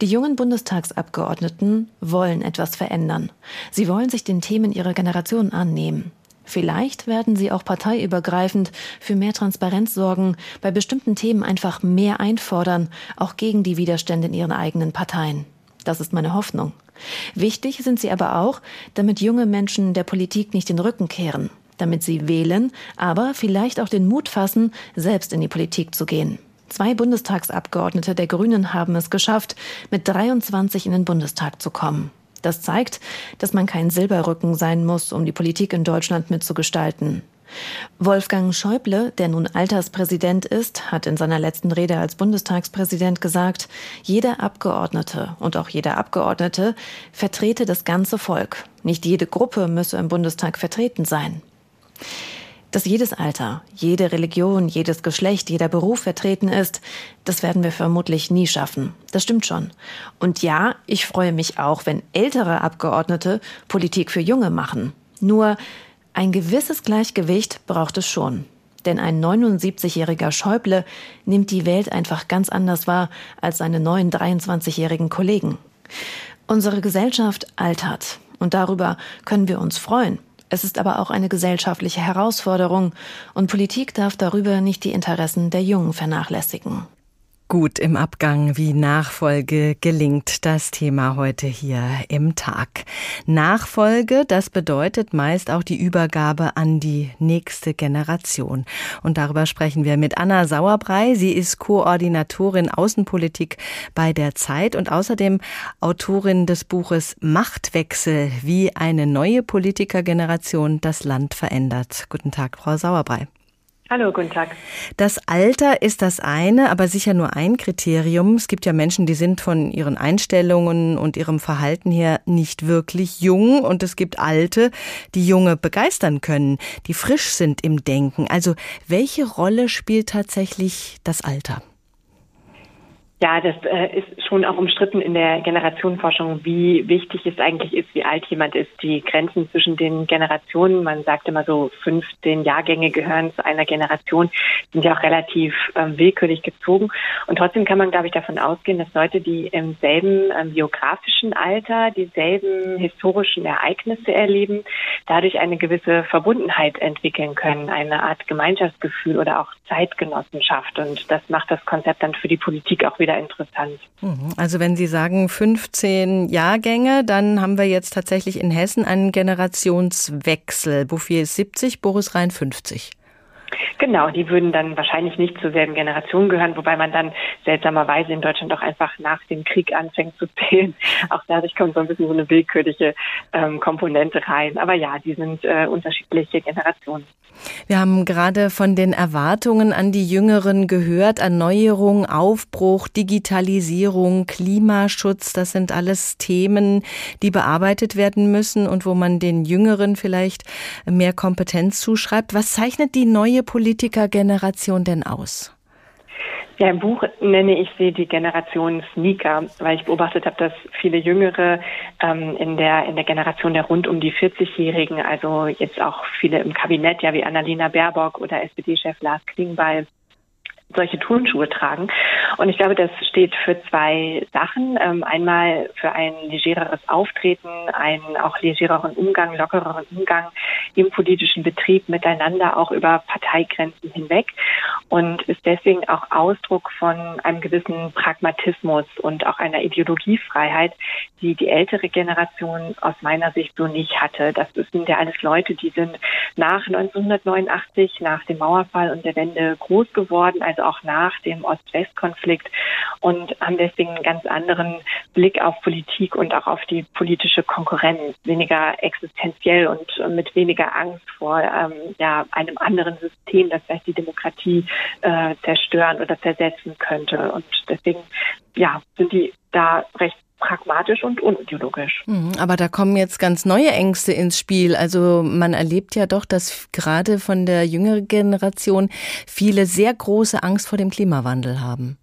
Die jungen Bundestagsabgeordneten wollen etwas verändern. Sie wollen sich den Themen ihrer Generation annehmen. Vielleicht werden sie auch parteiübergreifend für mehr Transparenz sorgen, bei bestimmten Themen einfach mehr einfordern, auch gegen die Widerstände in ihren eigenen Parteien. Das ist meine Hoffnung. Wichtig sind sie aber auch, damit junge Menschen der Politik nicht den Rücken kehren, damit sie wählen, aber vielleicht auch den Mut fassen, selbst in die Politik zu gehen. Zwei Bundestagsabgeordnete der Grünen haben es geschafft, mit 23 in den Bundestag zu kommen. Das zeigt, dass man kein Silberrücken sein muss, um die Politik in Deutschland mitzugestalten. Wolfgang Schäuble, der nun Alterspräsident ist, hat in seiner letzten Rede als Bundestagspräsident gesagt, jeder Abgeordnete und auch jeder Abgeordnete vertrete das ganze Volk. Nicht jede Gruppe müsse im Bundestag vertreten sein. Dass jedes Alter, jede Religion, jedes Geschlecht, jeder Beruf vertreten ist, das werden wir vermutlich nie schaffen. Das stimmt schon. Und ja, ich freue mich auch, wenn ältere Abgeordnete Politik für Junge machen. Nur ein gewisses Gleichgewicht braucht es schon. Denn ein 79-jähriger Schäuble nimmt die Welt einfach ganz anders wahr als seine neuen 23-jährigen Kollegen. Unsere Gesellschaft altert. Und darüber können wir uns freuen. Es ist aber auch eine gesellschaftliche Herausforderung und Politik darf darüber nicht die Interessen der Jungen vernachlässigen. Gut im Abgang, wie Nachfolge gelingt, das Thema heute hier im Tag. Nachfolge, das bedeutet meist auch die Übergabe an die nächste Generation. Und darüber sprechen wir mit Anna Sauerbrei. Sie ist Koordinatorin Außenpolitik bei der Zeit und außerdem Autorin des Buches Machtwechsel, wie eine neue Politikergeneration das Land verändert. Guten Tag, Frau Sauerbrei. Hallo, guten Tag. Das Alter ist das eine, aber sicher nur ein Kriterium. Es gibt ja Menschen, die sind von ihren Einstellungen und ihrem Verhalten her nicht wirklich jung und es gibt Alte, die Junge begeistern können, die frisch sind im Denken. Also welche Rolle spielt tatsächlich das Alter? Ja, das äh, ist schon auch umstritten in der Generationenforschung, wie wichtig es eigentlich ist, wie alt jemand ist. Die Grenzen zwischen den Generationen, man sagt immer so, 15 Jahrgänge gehören zu einer Generation, sind ja auch relativ ähm, willkürlich gezogen. Und trotzdem kann man, glaube ich, davon ausgehen, dass Leute, die im selben ähm, biografischen Alter dieselben historischen Ereignisse erleben, dadurch eine gewisse Verbundenheit entwickeln können, eine Art Gemeinschaftsgefühl oder auch Zeitgenossenschaft. Und das macht das Konzept dann für die Politik auch wieder wieder interessant. Mhm. Also wenn Sie sagen 15 Jahrgänge, dann haben wir jetzt tatsächlich in Hessen einen Generationswechsel. Bouffier ist 70, Boris Rhein 50. Genau, die würden dann wahrscheinlich nicht zur selben Generation gehören, wobei man dann seltsamerweise in Deutschland auch einfach nach dem Krieg anfängt zu zählen. Auch dadurch kommt so ein bisschen so eine willkürliche ähm, Komponente rein. Aber ja, die sind äh, unterschiedliche Generationen. Wir haben gerade von den Erwartungen an die Jüngeren gehört. Erneuerung, Aufbruch, Digitalisierung, Klimaschutz, das sind alles Themen, die bearbeitet werden müssen und wo man den Jüngeren vielleicht mehr Kompetenz zuschreibt. Was zeichnet die neue Politikergeneration denn aus? Ja, im Buch nenne ich sie die Generation Sneaker, weil ich beobachtet habe, dass viele Jüngere ähm, in der in der Generation der rund um die 40-Jährigen, also jetzt auch viele im Kabinett, ja wie Annalena Baerbock oder SPD-Chef Lars Klingbeil, solche Turnschuhe tragen. Und ich glaube, das steht für zwei Sachen. Ähm, einmal für ein legereres Auftreten, einen auch legereren Umgang, lockereren Umgang im politischen Betrieb miteinander, auch über Parteigrenzen hinweg. Und ist deswegen auch Ausdruck von einem gewissen Pragmatismus und auch einer Ideologiefreiheit, die die ältere Generation aus meiner Sicht so nicht hatte. Das sind ja alles Leute, die sind nach 1989, nach dem Mauerfall und der Wende groß geworden, also auch nach dem Ost-West-Konflikt und haben deswegen einen ganz anderen Blick auf Politik und auch auf die politische Konkurrenz, weniger existenziell und mit weniger Angst vor ähm, ja, einem anderen System, das vielleicht die Demokratie äh, zerstören oder zersetzen könnte. Und deswegen, ja, sind die da recht pragmatisch und unideologisch. Mhm, aber da kommen jetzt ganz neue Ängste ins Spiel. Also man erlebt ja doch, dass gerade von der jüngeren Generation viele sehr große Angst vor dem Klimawandel haben.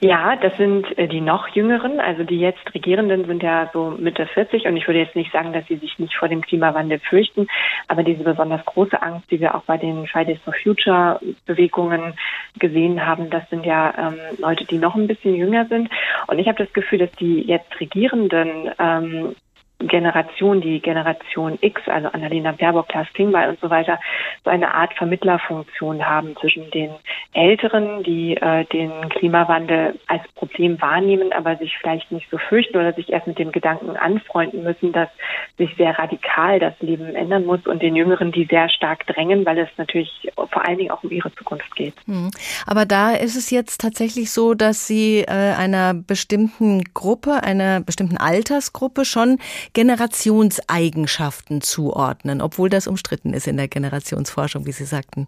Ja, das sind äh, die noch jüngeren, also die jetzt Regierenden sind ja so Mitte 40 und ich würde jetzt nicht sagen, dass sie sich nicht vor dem Klimawandel fürchten, aber diese besonders große Angst, die wir auch bei den Fridays for Future Bewegungen gesehen haben, das sind ja ähm, Leute, die noch ein bisschen jünger sind. Und ich habe das Gefühl, dass die jetzt Regierenden ähm, Generation, die Generation X, also Annalena Baerbock, Klaas Klingbeil und so weiter, so eine Art Vermittlerfunktion haben zwischen den Älteren, die äh, den Klimawandel als Problem wahrnehmen, aber sich vielleicht nicht so fürchten oder sich erst mit dem Gedanken anfreunden müssen, dass sich sehr radikal das Leben ändern muss und den Jüngeren, die sehr stark drängen, weil es natürlich vor allen Dingen auch um ihre Zukunft geht. Hm. Aber da ist es jetzt tatsächlich so, dass Sie äh, einer bestimmten Gruppe, einer bestimmten Altersgruppe schon Generationseigenschaften zuordnen, obwohl das umstritten ist in der Generationsforschung, wie Sie sagten.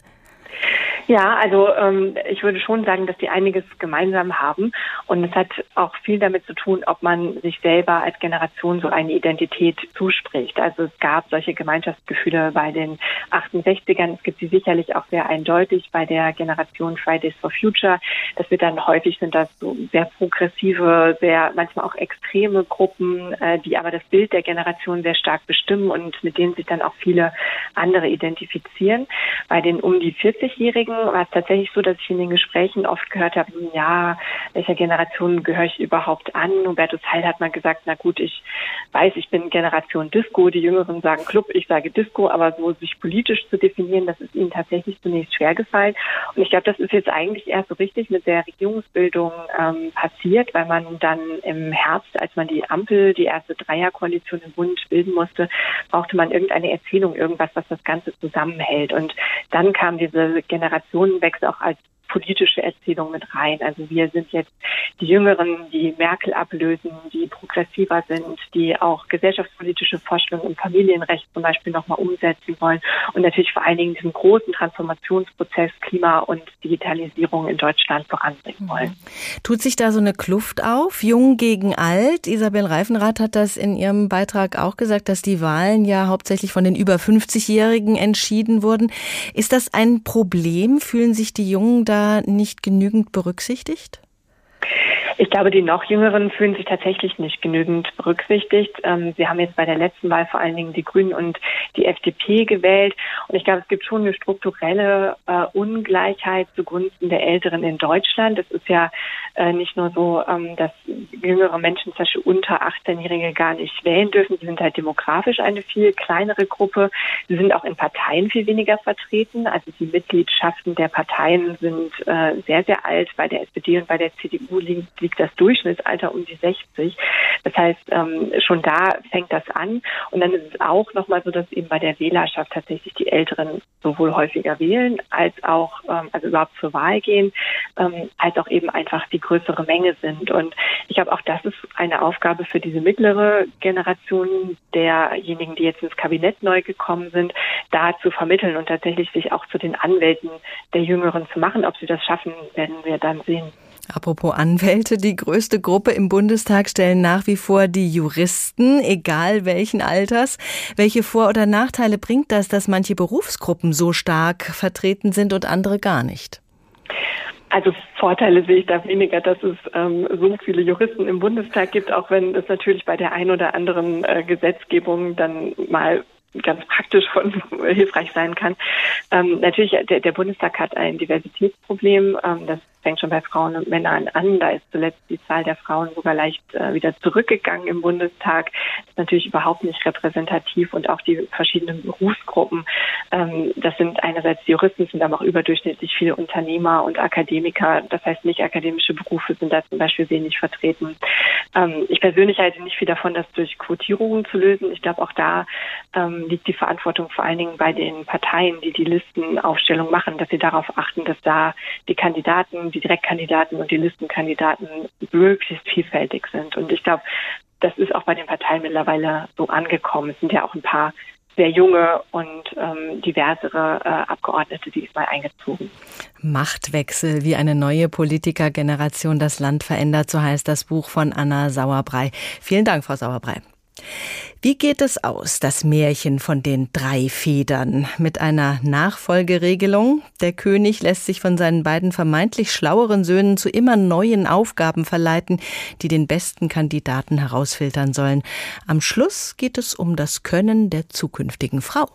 Ja, also ähm, ich würde schon sagen, dass die einiges gemeinsam haben. Und es hat auch viel damit zu tun, ob man sich selber als Generation so eine Identität zuspricht. Also es gab solche Gemeinschaftsgefühle bei den 68ern. Es gibt sie sicherlich auch sehr eindeutig bei der Generation Fridays for Future. Das wird dann häufig sind das so sehr progressive, sehr manchmal auch extreme Gruppen, äh, die aber das Bild der Generation sehr stark bestimmen und mit denen sich dann auch viele andere identifizieren. Bei den um die 40-Jährigen war es tatsächlich so, dass ich in den Gesprächen oft gehört habe, ja, welcher Generation gehöre ich überhaupt an? Hubertus Heil hat mal gesagt, na gut, ich weiß, ich bin Generation Disco, die Jüngeren sagen Club, ich sage Disco, aber so sich politisch zu definieren, das ist ihnen tatsächlich zunächst schwer gefallen. Und ich glaube, das ist jetzt eigentlich erst so richtig mit der Regierungsbildung ähm, passiert, weil man dann im Herbst, als man die Ampel, die erste Dreierkoalition im Bund bilden musste, brauchte man irgendeine Erzählung, irgendwas, was das Ganze zusammenhält. Und dann kam diese Generationenwechsel auch als politische Erzählung mit rein. Also wir sind jetzt die Jüngeren, die Merkel ablösen, die progressiver sind, die auch gesellschaftspolitische Vorstellungen im Familienrecht zum Beispiel nochmal umsetzen wollen und natürlich vor allen Dingen diesen großen Transformationsprozess Klima und Digitalisierung in Deutschland voranbringen wollen. Tut sich da so eine Kluft auf, jung gegen alt? Isabel Reifenrath hat das in ihrem Beitrag auch gesagt, dass die Wahlen ja hauptsächlich von den über 50-Jährigen entschieden wurden. Ist das ein Problem? Fühlen sich die Jungen da nicht genügend berücksichtigt? Ich glaube, die noch Jüngeren fühlen sich tatsächlich nicht genügend berücksichtigt. Ähm, sie haben jetzt bei der letzten Wahl vor allen Dingen die Grünen und die FDP gewählt. Und ich glaube, es gibt schon eine strukturelle äh, Ungleichheit zugunsten der Älteren in Deutschland. Es ist ja äh, nicht nur so, ähm, dass jüngere Menschen, zum Beispiel unter 18-Jährige, gar nicht wählen dürfen. Sie sind halt demografisch eine viel kleinere Gruppe. Sie sind auch in Parteien viel weniger vertreten. Also die Mitgliedschaften der Parteien sind äh, sehr, sehr alt. Bei der SPD und bei der CDU liegt liegt das Durchschnittsalter um die 60. Das heißt, ähm, schon da fängt das an. Und dann ist es auch nochmal so, dass eben bei der Wählerschaft tatsächlich die Älteren sowohl häufiger wählen, als auch, ähm, also überhaupt zur Wahl gehen, ähm, als auch eben einfach die größere Menge sind. Und ich glaube, auch das ist eine Aufgabe für diese mittlere Generation derjenigen, die jetzt ins Kabinett neu gekommen sind, da zu vermitteln und tatsächlich sich auch zu den Anwälten der Jüngeren zu machen. Ob sie das schaffen, werden wir dann sehen. Apropos Anwälte, die größte Gruppe im Bundestag stellen nach wie vor die Juristen, egal welchen Alters. Welche Vor- oder Nachteile bringt das, dass manche Berufsgruppen so stark vertreten sind und andere gar nicht? Also Vorteile sehe ich da weniger, dass es ähm, so viele Juristen im Bundestag gibt, auch wenn es natürlich bei der ein oder anderen äh, Gesetzgebung dann mal ganz praktisch von hilfreich sein kann. Ähm, natürlich, der, der Bundestag hat ein Diversitätsproblem. Ähm, das fängt schon bei Frauen und Männern an. Da ist zuletzt die Zahl der Frauen sogar leicht äh, wieder zurückgegangen im Bundestag. Das ist natürlich überhaupt nicht repräsentativ und auch die verschiedenen Berufsgruppen. Ähm, das sind einerseits Juristen, sind aber auch überdurchschnittlich viele Unternehmer und Akademiker. Das heißt, nicht akademische Berufe sind da zum Beispiel wenig vertreten. Ähm, ich persönlich halte nicht viel davon, das durch Quotierungen zu lösen. Ich glaube, auch da ähm, liegt die Verantwortung vor allen Dingen bei den Parteien, die die Listenaufstellung machen, dass sie darauf achten, dass da die Kandidaten die Direktkandidaten und die Listenkandidaten möglichst vielfältig sind. Und ich glaube, das ist auch bei den Parteien mittlerweile so angekommen. Es sind ja auch ein paar sehr junge und ähm, diversere äh, Abgeordnete diesmal eingezogen. Machtwechsel, wie eine neue Politikergeneration das Land verändert, so heißt das Buch von Anna Sauerbrei. Vielen Dank, Frau Sauerbrei. Wie geht es aus, das Märchen von den drei Federn? Mit einer Nachfolgeregelung? Der König lässt sich von seinen beiden vermeintlich schlaueren Söhnen zu immer neuen Aufgaben verleiten, die den besten Kandidaten herausfiltern sollen. Am Schluss geht es um das Können der zukünftigen Frau.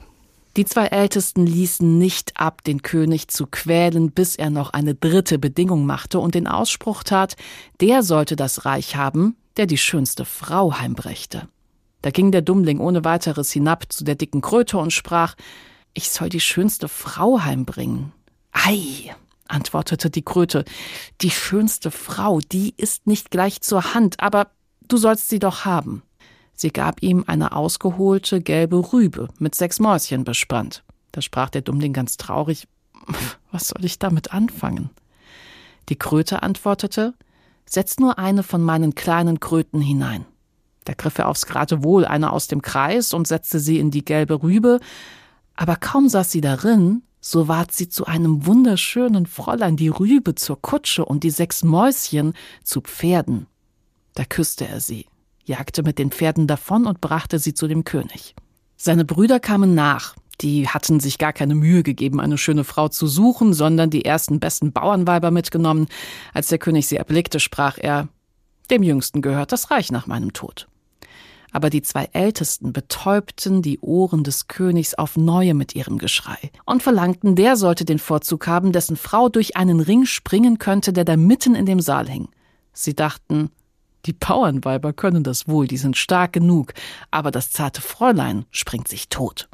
Die zwei Ältesten ließen nicht ab, den König zu quälen, bis er noch eine dritte Bedingung machte und den Ausspruch tat, der sollte das Reich haben, der die schönste Frau heimbrächte. Da ging der Dummling ohne weiteres hinab zu der dicken Kröte und sprach, ich soll die schönste Frau heimbringen. Ei, antwortete die Kröte, die schönste Frau, die ist nicht gleich zur Hand, aber du sollst sie doch haben. Sie gab ihm eine ausgeholte gelbe Rübe mit sechs Mäuschen bespannt. Da sprach der Dummling ganz traurig, was soll ich damit anfangen? Die Kröte antwortete, setz nur eine von meinen kleinen Kröten hinein. Da griff er aufs Geratewohl eine aus dem Kreis und setzte sie in die gelbe Rübe, aber kaum saß sie darin, so ward sie zu einem wunderschönen Fräulein, die Rübe zur Kutsche und die sechs Mäuschen zu Pferden. Da küsste er sie, jagte mit den Pferden davon und brachte sie zu dem König. Seine Brüder kamen nach, die hatten sich gar keine Mühe gegeben, eine schöne Frau zu suchen, sondern die ersten besten Bauernweiber mitgenommen. Als der König sie erblickte, sprach er Dem Jüngsten gehört das Reich nach meinem Tod aber die zwei Ältesten betäubten die Ohren des Königs auf neue mit ihrem Geschrei und verlangten, der sollte den Vorzug haben, dessen Frau durch einen Ring springen könnte, der da mitten in dem Saal hing. Sie dachten, die Bauernweiber können das wohl, die sind stark genug, aber das zarte Fräulein springt sich tot.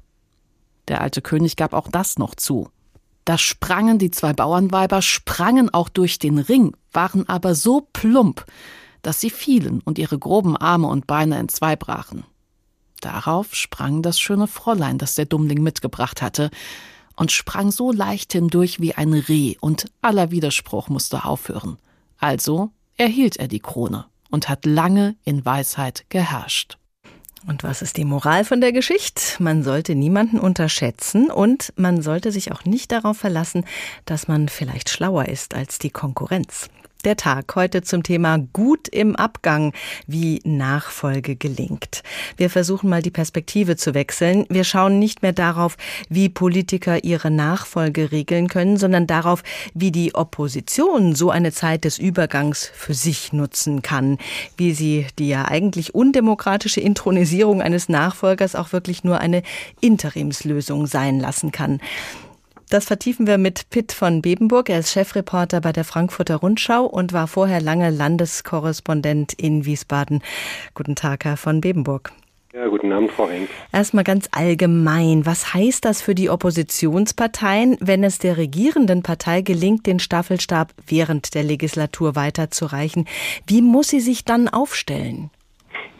Der alte König gab auch das noch zu. Da sprangen die zwei Bauernweiber, sprangen auch durch den Ring, waren aber so plump, dass sie fielen und ihre groben Arme und Beine entzwei brachen. Darauf sprang das schöne Fräulein, das der Dummling mitgebracht hatte, und sprang so leicht hindurch wie ein Reh, und aller Widerspruch musste aufhören. Also erhielt er die Krone und hat lange in Weisheit geherrscht. Und was ist die Moral von der Geschichte? Man sollte niemanden unterschätzen und man sollte sich auch nicht darauf verlassen, dass man vielleicht schlauer ist als die Konkurrenz. Der Tag heute zum Thema Gut im Abgang, wie Nachfolge gelingt. Wir versuchen mal die Perspektive zu wechseln. Wir schauen nicht mehr darauf, wie Politiker ihre Nachfolge regeln können, sondern darauf, wie die Opposition so eine Zeit des Übergangs für sich nutzen kann, wie sie die ja eigentlich undemokratische Intronisierung eines Nachfolgers auch wirklich nur eine Interimslösung sein lassen kann. Das vertiefen wir mit Pitt von Bebenburg. Er ist Chefreporter bei der Frankfurter Rundschau und war vorher lange Landeskorrespondent in Wiesbaden. Guten Tag, Herr von Bebenburg. Ja, guten Abend, Frau Henk. Erstmal ganz allgemein. Was heißt das für die Oppositionsparteien, wenn es der regierenden Partei gelingt, den Staffelstab während der Legislatur weiterzureichen? Wie muss sie sich dann aufstellen?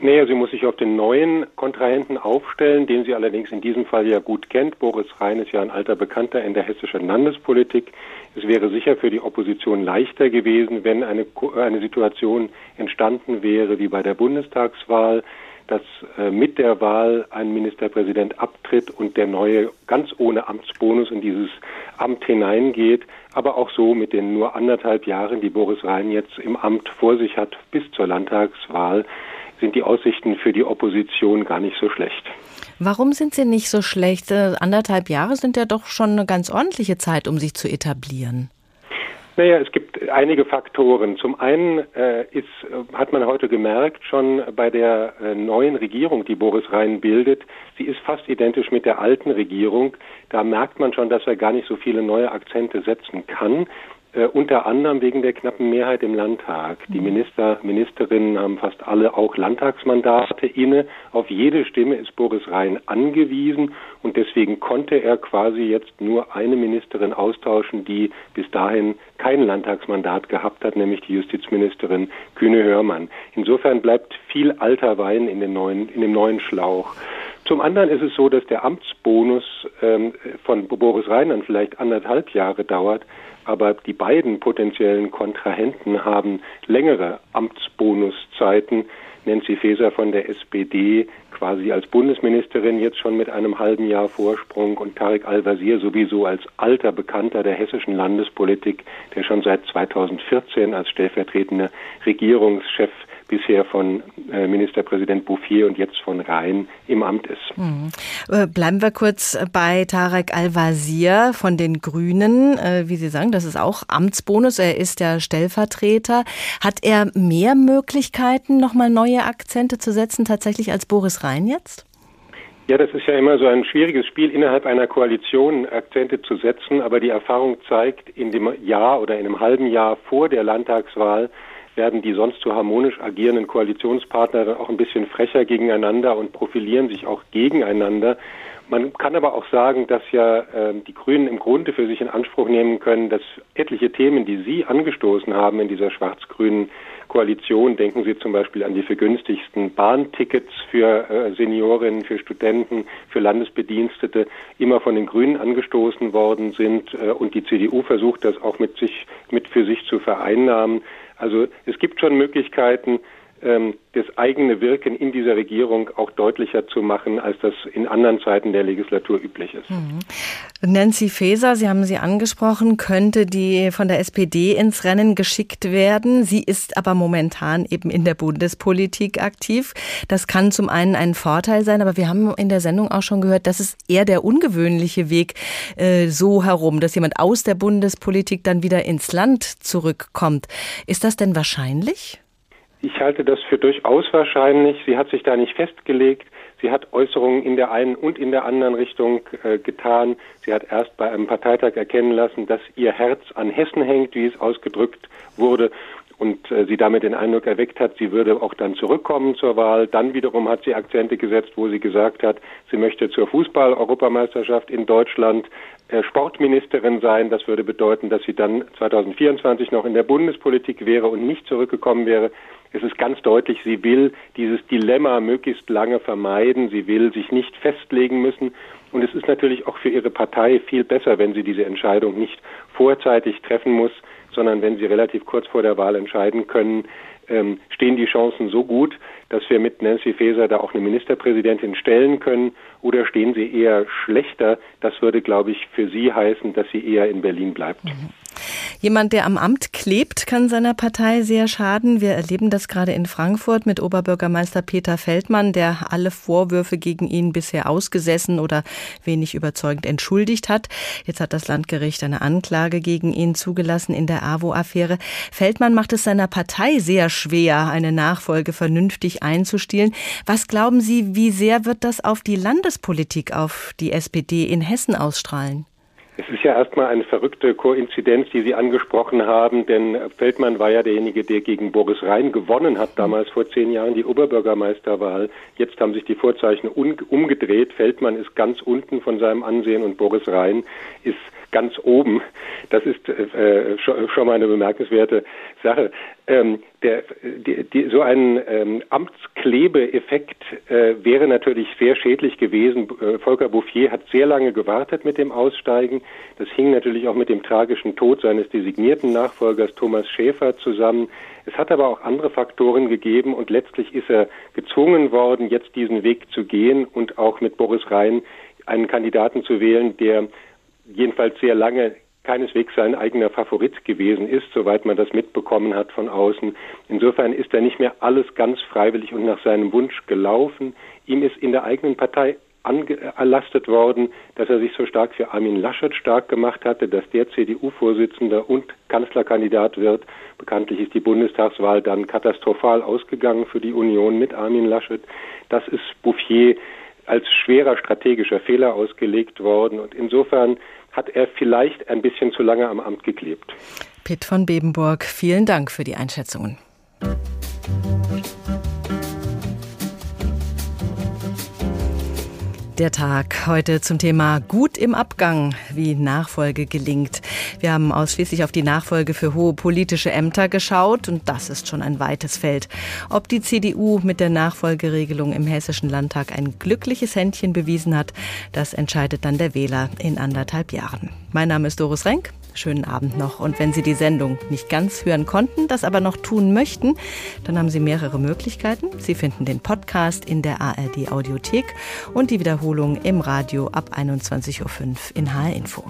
Naja, sie muss sich auf den neuen Kontrahenten aufstellen, den sie allerdings in diesem Fall ja gut kennt. Boris Rhein ist ja ein alter Bekannter in der hessischen Landespolitik. Es wäre sicher für die Opposition leichter gewesen, wenn eine, eine Situation entstanden wäre wie bei der Bundestagswahl, dass äh, mit der Wahl ein Ministerpräsident abtritt und der neue ganz ohne Amtsbonus in dieses Amt hineingeht, aber auch so mit den nur anderthalb Jahren, die Boris Rhein jetzt im Amt vor sich hat bis zur Landtagswahl, sind die Aussichten für die Opposition gar nicht so schlecht. Warum sind sie nicht so schlecht? Äh, anderthalb Jahre sind ja doch schon eine ganz ordentliche Zeit, um sich zu etablieren. Naja, es gibt einige Faktoren. Zum einen äh, ist, äh, hat man heute gemerkt, schon bei der äh, neuen Regierung, die Boris Rhein bildet, sie ist fast identisch mit der alten Regierung. Da merkt man schon, dass er gar nicht so viele neue Akzente setzen kann. Äh, unter anderem wegen der knappen Mehrheit im Landtag. Die mhm. Minister, Ministerinnen haben fast alle auch Landtagsmandate inne. Auf jede Stimme ist Boris Rhein angewiesen und deswegen konnte er quasi jetzt nur eine Ministerin austauschen, die bis dahin kein Landtagsmandat gehabt hat, nämlich die Justizministerin Kühne Hörmann. Insofern bleibt viel alter Wein in, neuen, in dem neuen Schlauch. Zum anderen ist es so, dass der Amtsbonus ähm, von Boris Rhein dann vielleicht anderthalb Jahre dauert, aber die beiden potenziellen Kontrahenten haben längere Amtsbonuszeiten. Nancy Faeser von der SPD quasi als Bundesministerin jetzt schon mit einem halben Jahr Vorsprung und Tarek Al-Wazir sowieso als alter Bekannter der hessischen Landespolitik, der schon seit 2014 als stellvertretender Regierungschef bisher von äh, Ministerpräsident Bouffier und jetzt von Rhein im Amt ist. Mhm. Bleiben wir kurz bei Tarek Al-Wazir von den Grünen. Äh, wie Sie sagen, das ist auch Amtsbonus. Er ist der Stellvertreter. Hat er mehr Möglichkeiten, nochmal neue Akzente zu setzen, tatsächlich als Boris Rhein jetzt? Ja, das ist ja immer so ein schwieriges Spiel, innerhalb einer Koalition Akzente zu setzen. Aber die Erfahrung zeigt, in dem Jahr oder in einem halben Jahr vor der Landtagswahl werden die sonst so harmonisch agierenden Koalitionspartner auch ein bisschen frecher gegeneinander und profilieren sich auch gegeneinander. Man kann aber auch sagen, dass ja äh, die Grünen im Grunde für sich in Anspruch nehmen können, dass etliche Themen, die sie angestoßen haben in dieser schwarz-grünen Koalition, denken Sie zum Beispiel an die vergünstigsten Bahntickets für äh, Seniorinnen, für Studenten, für Landesbedienstete, immer von den Grünen angestoßen worden sind äh, und die CDU versucht, das auch mit sich, mit für sich zu vereinnahmen. Also es gibt schon Möglichkeiten, ähm, das eigene Wirken in dieser Regierung auch deutlicher zu machen, als das in anderen Zeiten der Legislatur üblich ist. Mhm. Nancy Faeser, Sie haben sie angesprochen, könnte die von der SPD ins Rennen geschickt werden. Sie ist aber momentan eben in der Bundespolitik aktiv. Das kann zum einen ein Vorteil sein, aber wir haben in der Sendung auch schon gehört, das ist eher der ungewöhnliche Weg äh, so herum, dass jemand aus der Bundespolitik dann wieder ins Land zurückkommt. Ist das denn wahrscheinlich? Ich halte das für durchaus wahrscheinlich. Sie hat sich da nicht festgelegt. Sie hat Äußerungen in der einen und in der anderen Richtung äh, getan. Sie hat erst bei einem Parteitag erkennen lassen, dass ihr Herz an Hessen hängt, wie es ausgedrückt wurde und äh, sie damit den Eindruck erweckt hat, sie würde auch dann zurückkommen zur Wahl. Dann wiederum hat sie Akzente gesetzt, wo sie gesagt hat, sie möchte zur Fußball-Europameisterschaft in Deutschland äh, Sportministerin sein. Das würde bedeuten, dass sie dann 2024 noch in der Bundespolitik wäre und nicht zurückgekommen wäre. Es ist ganz deutlich, sie will dieses Dilemma möglichst lange vermeiden. Sie will sich nicht festlegen müssen. Und es ist natürlich auch für ihre Partei viel besser, wenn sie diese Entscheidung nicht vorzeitig treffen muss, sondern wenn sie relativ kurz vor der Wahl entscheiden können, ähm, stehen die Chancen so gut, dass wir mit Nancy Faeser da auch eine Ministerpräsidentin stellen können oder stehen sie eher schlechter? Das würde, glaube ich, für sie heißen, dass sie eher in Berlin bleibt. Mhm. Jemand, der am Amt klebt, kann seiner Partei sehr schaden. Wir erleben das gerade in Frankfurt mit Oberbürgermeister Peter Feldmann, der alle Vorwürfe gegen ihn bisher ausgesessen oder wenig überzeugend entschuldigt hat. Jetzt hat das Landgericht eine Anklage gegen ihn zugelassen in der AWO-Affäre. Feldmann macht es seiner Partei sehr schwer, eine Nachfolge vernünftig einzustielen. Was glauben Sie, wie sehr wird das auf die Landespolitik, auf die SPD in Hessen ausstrahlen? Es ist ja erstmal eine verrückte Koinzidenz, die Sie angesprochen haben, denn Feldmann war ja derjenige, der gegen Boris Rhein gewonnen hat, damals vor zehn Jahren die Oberbürgermeisterwahl. Jetzt haben sich die Vorzeichen umgedreht. Feldmann ist ganz unten von seinem Ansehen und Boris Rhein ist ganz oben. Das ist äh, schon mal eine bemerkenswerte Sache. Ähm, der, die, die, so ein ähm, Amtsklebeeffekt äh, wäre natürlich sehr schädlich gewesen. Äh, Volker Bouffier hat sehr lange gewartet mit dem Aussteigen. Das hing natürlich auch mit dem tragischen Tod seines designierten Nachfolgers Thomas Schäfer zusammen. Es hat aber auch andere Faktoren gegeben und letztlich ist er gezwungen worden, jetzt diesen Weg zu gehen und auch mit Boris Rhein einen Kandidaten zu wählen, der jedenfalls sehr lange keineswegs sein eigener Favorit gewesen ist, soweit man das mitbekommen hat von außen. Insofern ist er nicht mehr alles ganz freiwillig und nach seinem Wunsch gelaufen. Ihm ist in der eigenen Partei erlastet worden, dass er sich so stark für Armin Laschet stark gemacht hatte, dass der CDU-Vorsitzender und Kanzlerkandidat wird. Bekanntlich ist die Bundestagswahl dann katastrophal ausgegangen für die Union mit Armin Laschet. Das ist Bouffier als schwerer strategischer Fehler ausgelegt worden und insofern hat er vielleicht ein bisschen zu lange am Amt geklebt. Pitt von Bebenburg, vielen Dank für die Einschätzungen. Der Tag heute zum Thema Gut im Abgang, wie Nachfolge gelingt. Wir haben ausschließlich auf die Nachfolge für hohe politische Ämter geschaut und das ist schon ein weites Feld. Ob die CDU mit der Nachfolgeregelung im Hessischen Landtag ein glückliches Händchen bewiesen hat, das entscheidet dann der Wähler in anderthalb Jahren. Mein Name ist Doris Renk. Schönen Abend noch. Und wenn Sie die Sendung nicht ganz hören konnten, das aber noch tun möchten, dann haben Sie mehrere Möglichkeiten. Sie finden den Podcast in der ARD Audiothek und die Wiederholung im Radio ab 21.05 Uhr in HR Info.